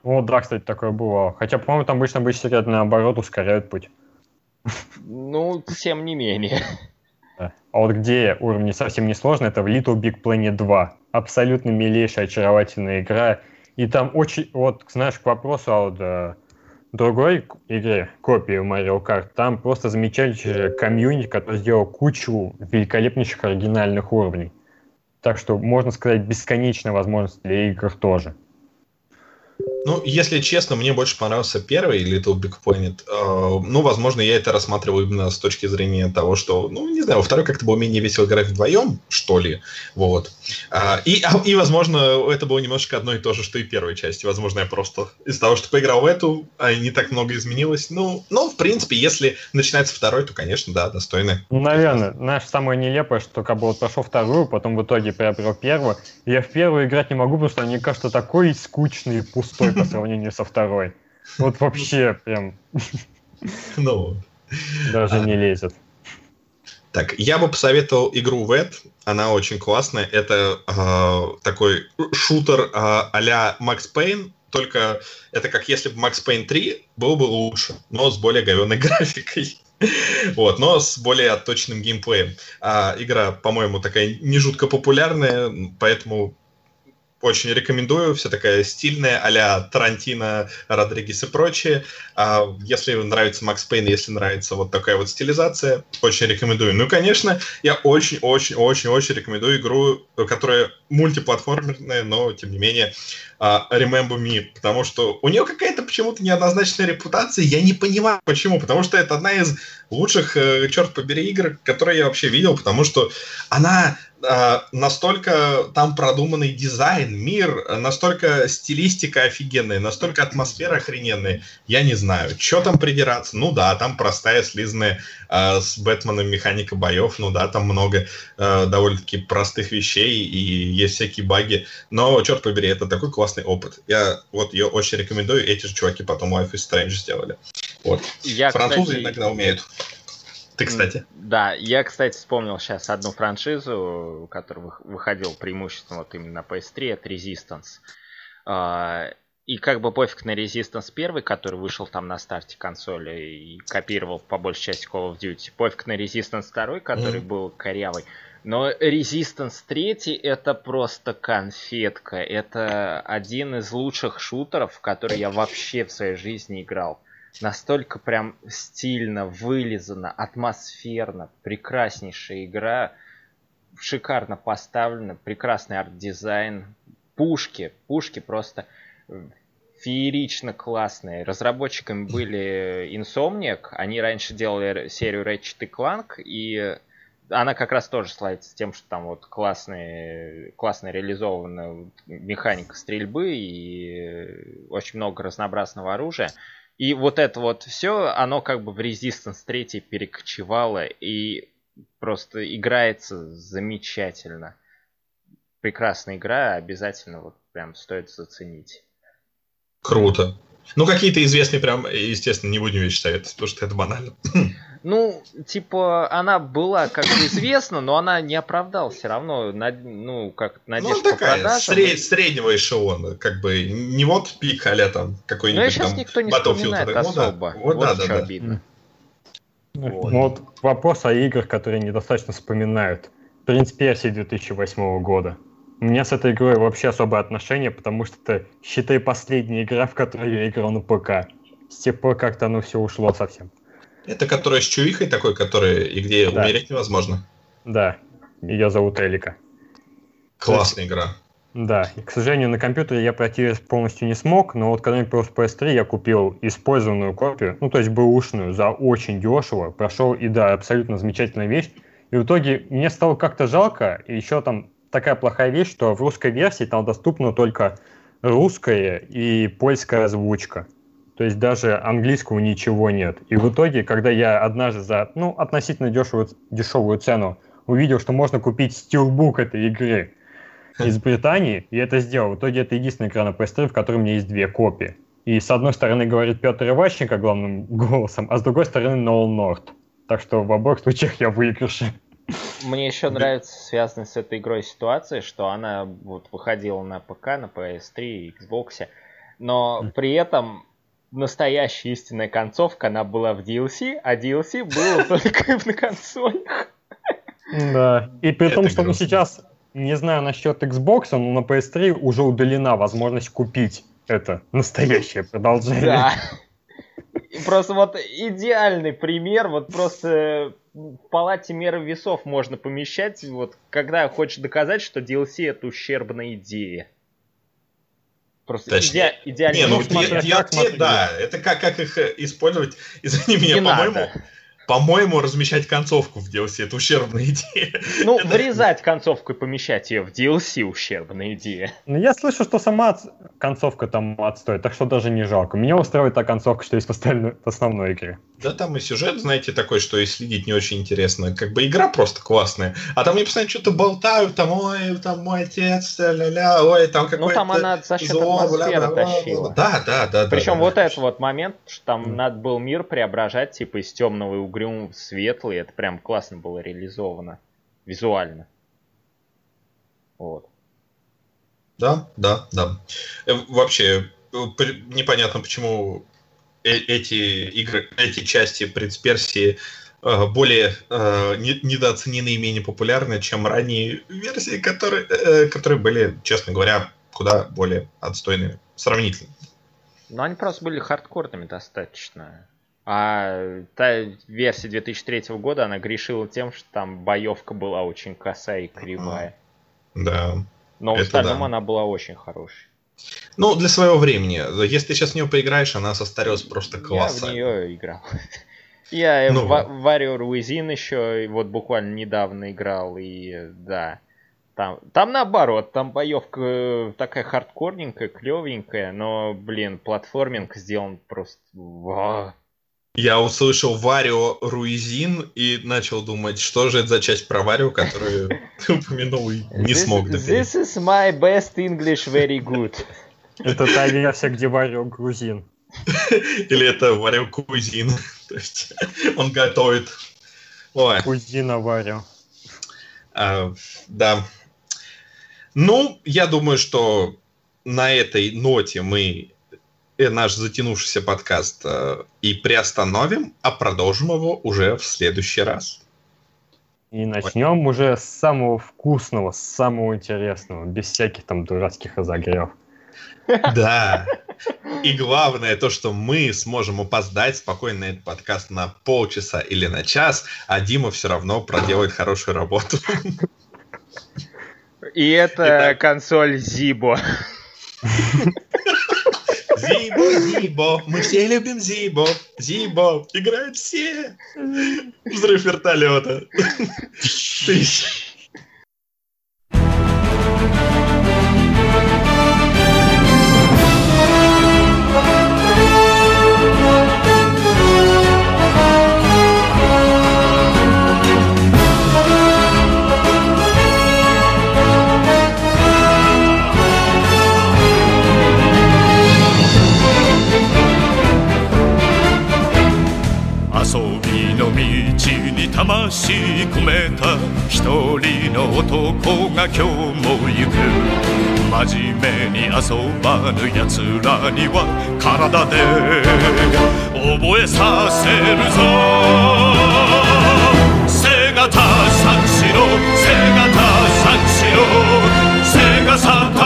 Вот, да, кстати, такое бывало. Хотя, по-моему, там обычно быть секрет наоборот ускоряют путь. Ну, тем не менее. Да. А вот где уровни совсем не сложные, это в Little Big Planet 2. Абсолютно милейшая, очаровательная игра. И там очень, вот, знаешь, к вопросу о вот, э, другой игре, копии Mario Kart, там просто замечательный комьюнити, который сделал кучу великолепнейших оригинальных уровней. Так что, можно сказать, бесконечная возможность для игр тоже. Ну, если честно, мне больше понравился первый Little Big Planet. Э, Ну, возможно, я это рассматриваю именно с точки зрения того, что, ну, не знаю, во второй как-то было менее весело играть вдвоем, что ли. Вот. А, И, а, и, возможно, это было немножко одно и то же, что и первой части. Возможно, я просто из-за того, что поиграл в эту, а не так много изменилось. Ну, ну, в принципе, если начинается второй, то, конечно, да, достойно. Ну, наверное, знаешь, самое нелепое, что как бы вот прошел вторую, потом в итоге приобрел первую. Я в первую играть не могу, потому что они кажется такой скучный пустой по сравнению со второй. Вот вообще прям Ну, вот. даже А. не лезет. Так, я бы посоветовал игру VET. Она очень классная. Это э, такой шутер э, а-ля Max Payne, только это как если бы Max Payne 3 был бы лучше, но с более говенной графикой. Вот, но с более отточенным геймплеем. А, игра, по-моему, такая не жутко популярная, поэтому очень рекомендую. Вся такая стильная, а-ля Тарантино, Родригес и прочее. А если нравится Макс Пейн, если нравится вот такая вот стилизация, очень рекомендую. Ну, и, конечно, я очень-очень-очень-очень рекомендую игру, которая мультиплатформенная, но, тем не менее, а, Remember Me, потому что у нее какая-то почему-то неоднозначная репутация, я не понимаю почему, потому что это одна из лучших, э, черт побери, игр, которые я вообще видел, потому что она настолько там продуманный дизайн, мир, а, настолько стилистика офигенная, настолько атмосфера охрененная, я не знаю, что там придираться, ну да, там простая слизная а, с Бэтменом механика боев, ну да, там много а, довольно-таки простых вещей и есть всякие баги, но, черт побери, это такой классный опыт. Я вот ее очень рекомендую, эти же чуваки потом Life is Strange сделали. Вот. Я, Французы кстати, иногда умеют. Ты, кстати. Да, я, кстати, вспомнил сейчас одну франшизу, которая вых- выходила преимущественно вот именно на PS3, это Resistance. А, И как бы пофиг на Resistance 1, который вышел там на старте консоли и копировал по большей части Call of Duty. Пофиг на Resistance 2, который Мгм. был корявый. Но Resistance 3 это просто конфетка. Это один из лучших шутеров, в который я вообще в своей жизни играл. Настолько прям стильно, вылизано, атмосферно, прекраснейшая игра, шикарно поставлена, прекрасный арт-дизайн, пушки, пушки просто э, феерично классные. Разработчиками были Insomniac, они раньше делали серию Ratchet Clank, и она как раз тоже славится тем, что там вот классные, классно реализована механика стрельбы и э, очень много разнообразного оружия. И вот это вот все, оно как бы в Resistance 3 перекочевало и просто играется замечательно. Прекрасная игра, обязательно вот прям стоит заценить. Круто. Ну, какие-то известные прям, естественно, не будем советовать, потому что это банально. Ну, типа, она была как бы известна, но она не оправдала все равно, над- ну, как Ну, надежда по такая, продажам. сред- среднего эшелона, как бы, не вот пик, а там какой-нибудь сейчас там никто не Battlefield. вспоминает Ну да, особо. Вот, да, Вот да, да. обидно. Ну, вот вопрос о играх, которые недостаточно вспоминают. Принц Персии 2008 года. У меня с этой игрой вообще особое отношение, потому что это, считай, последняя игра, в которой я играл на ПК. С тех пор как-то оно все ушло совсем. Это которая с чувихой такой, которая, и где Да. умереть невозможно. Да, ее зовут Элика. Классная игра. Да, и, к сожалению, на компьютере я пройти полностью не смог, но вот когда мне появился PS3, я купил использованную копию, ну, то есть бэушную, за очень дешево, прошел, и да, абсолютно замечательная вещь. И в итоге мне стало как-то жалко, и еще там такая плохая вещь, что в русской версии там доступна только русская и польская озвучка. То есть даже английского ничего нет. И в итоге, когда я однажды за ну, относительно дешевую, дешевую цену увидел, что можно купить стилбук этой игры из Британии, и это сделал. В итоге это единственная игра на PS3, в которой у меня есть две копии. И с одной стороны говорит Петр Иващенко главным голосом, а с другой стороны Ноул Норт. Так что в обоих случаях я выигрыше. Мне еще нравится связанная с этой игрой ситуация, что она вот выходила на ПК, на PS3 и Xbox, но при этом настоящая истинная концовка, она была в DLC, а DLC было только на консолях. Да. И при том, что мы сейчас, не знаю насчет Xbox, но на PS3 уже удалена возможность купить это настоящее продолжение. Да. Просто вот идеальный пример, вот просто в палате меры весов можно помещать, вот когда хочешь доказать, что DLC это ущербная идея. Просто Точнее. иде- идеальный Не, ну, Ну, смотря D- как, смотря. да, это как, как их э, использовать, извини меня, не по-моему, надо. по-моему, размещать концовку в DLC, это ущербная идея. Ну, Это- вырезать концовку и помещать ее в DLC ущербная идея. Но я слышу, что сама концовка там отстой, так что даже не жалко. Меня устраивает та концовка, что есть в, остальной, в основной игре. Да там и сюжет, знаете, такой, что и следить не очень интересно. Как бы игра просто классная. А там мне постоянно что-то болтают, там, ой, там мой отец, ля-ля, ой, там Ну, какой-то... там она за счет зло, атмосферы бла-бла-бла-бла. тащила. Да, да, да. Причем да, вот да. этот вот момент, что там надо был мир преображать, типа, из темного и угрюмого в светлый, это прям классно было реализовано. Визуально. Вот. Да, да, да. Э, Вообще, э, непонятно, почему эти игры, эти части Принц Персии э, более э, не- недооценены и менее популярны, чем ранние версии, которые, э, которые были, честно говоря, куда более отстойными. Сравнительно. Но они просто были хардкорными достаточно. А та версия 2003 года, она грешила тем, что там боевка была очень косая и кривая. Да. Но в остальном да. она была очень хорошей. Ну, для своего времени. Если ты сейчас в нее поиграешь, она состарилась просто Я в нее играл. Я Ну. в Warrior Within еще вот буквально недавно играл, и да. Там, там наоборот, там боевка э, такая хардкорненькая, клевенькая, но, блин, платформинг сделан просто... Ва. Я услышал Варио Руизин и начал думать, что же это за часть про Варио, которую ты упомянул и не смог доверить. This is my best English very good. Это та версия, где Варио грузин. Или это Варио Кузин. То есть он готовит. Ой, Кузина Варио. а, да. Ну, я думаю, что на этой ноте мы наш затянувшийся подкаст э, и приостановим, а продолжим его уже в следующий раз. И начнем уже с самого вкусного, с самого интересного, без всяких там дурацких разогревов. Да. И главное то, что мы сможем опоздать спокойно на этот подкаст на полчаса или на час, а Дима все равно проделает хорошую работу. И это Итак. консоль Zibo. Зибо, Зибо, мы все любим Зибо. Зибо, играют все. Взрыв вертолета. Тыщ. 魂込めた一人の男が今日も行く。真面目に遊ばぬ奴らには体で覚えさせるぞ。背がた三四郎背がた三四郎背がサタ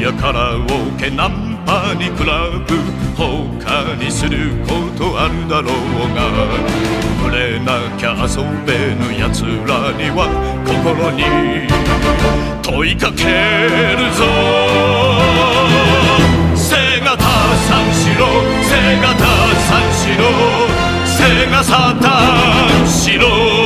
やカラオケナンパにクラブ他にすることあるだろうが触れなきゃ遊べぬ奴らには心に問いかけるぞ。背がた三四郎背がた三四郎背がサタン四郎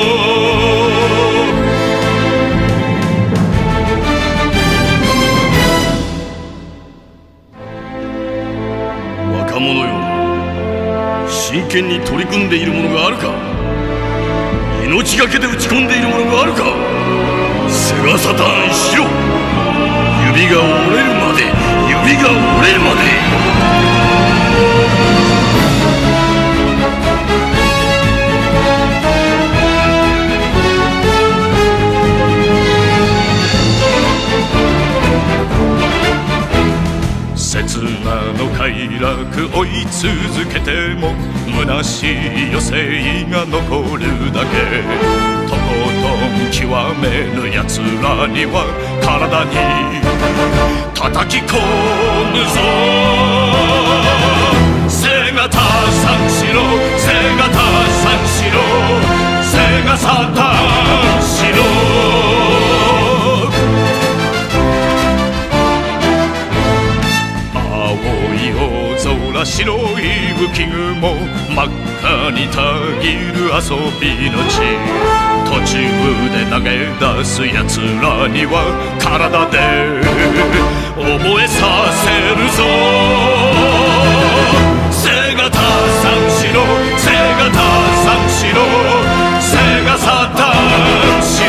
剣に取り組んでいるものがあるか？命がけで打ち込んでいるものがあるか？セガサターンしろ！指が折れるまで指が折れるまで。の快楽追い続け。ても虚しい余生が残るだけ。とことん極めぬ奴らには体に叩き込むぞ。背がたさんしろ。背がたさんしろ。背がサタンしろ。空白い浮雲真っ赤にたぎる遊びの地。途中で投げ出す奴らには体で覚えさせるぞ。背がたさんしろ背がたさんしろ背がサタンし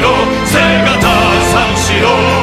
ろ背がたさんしろ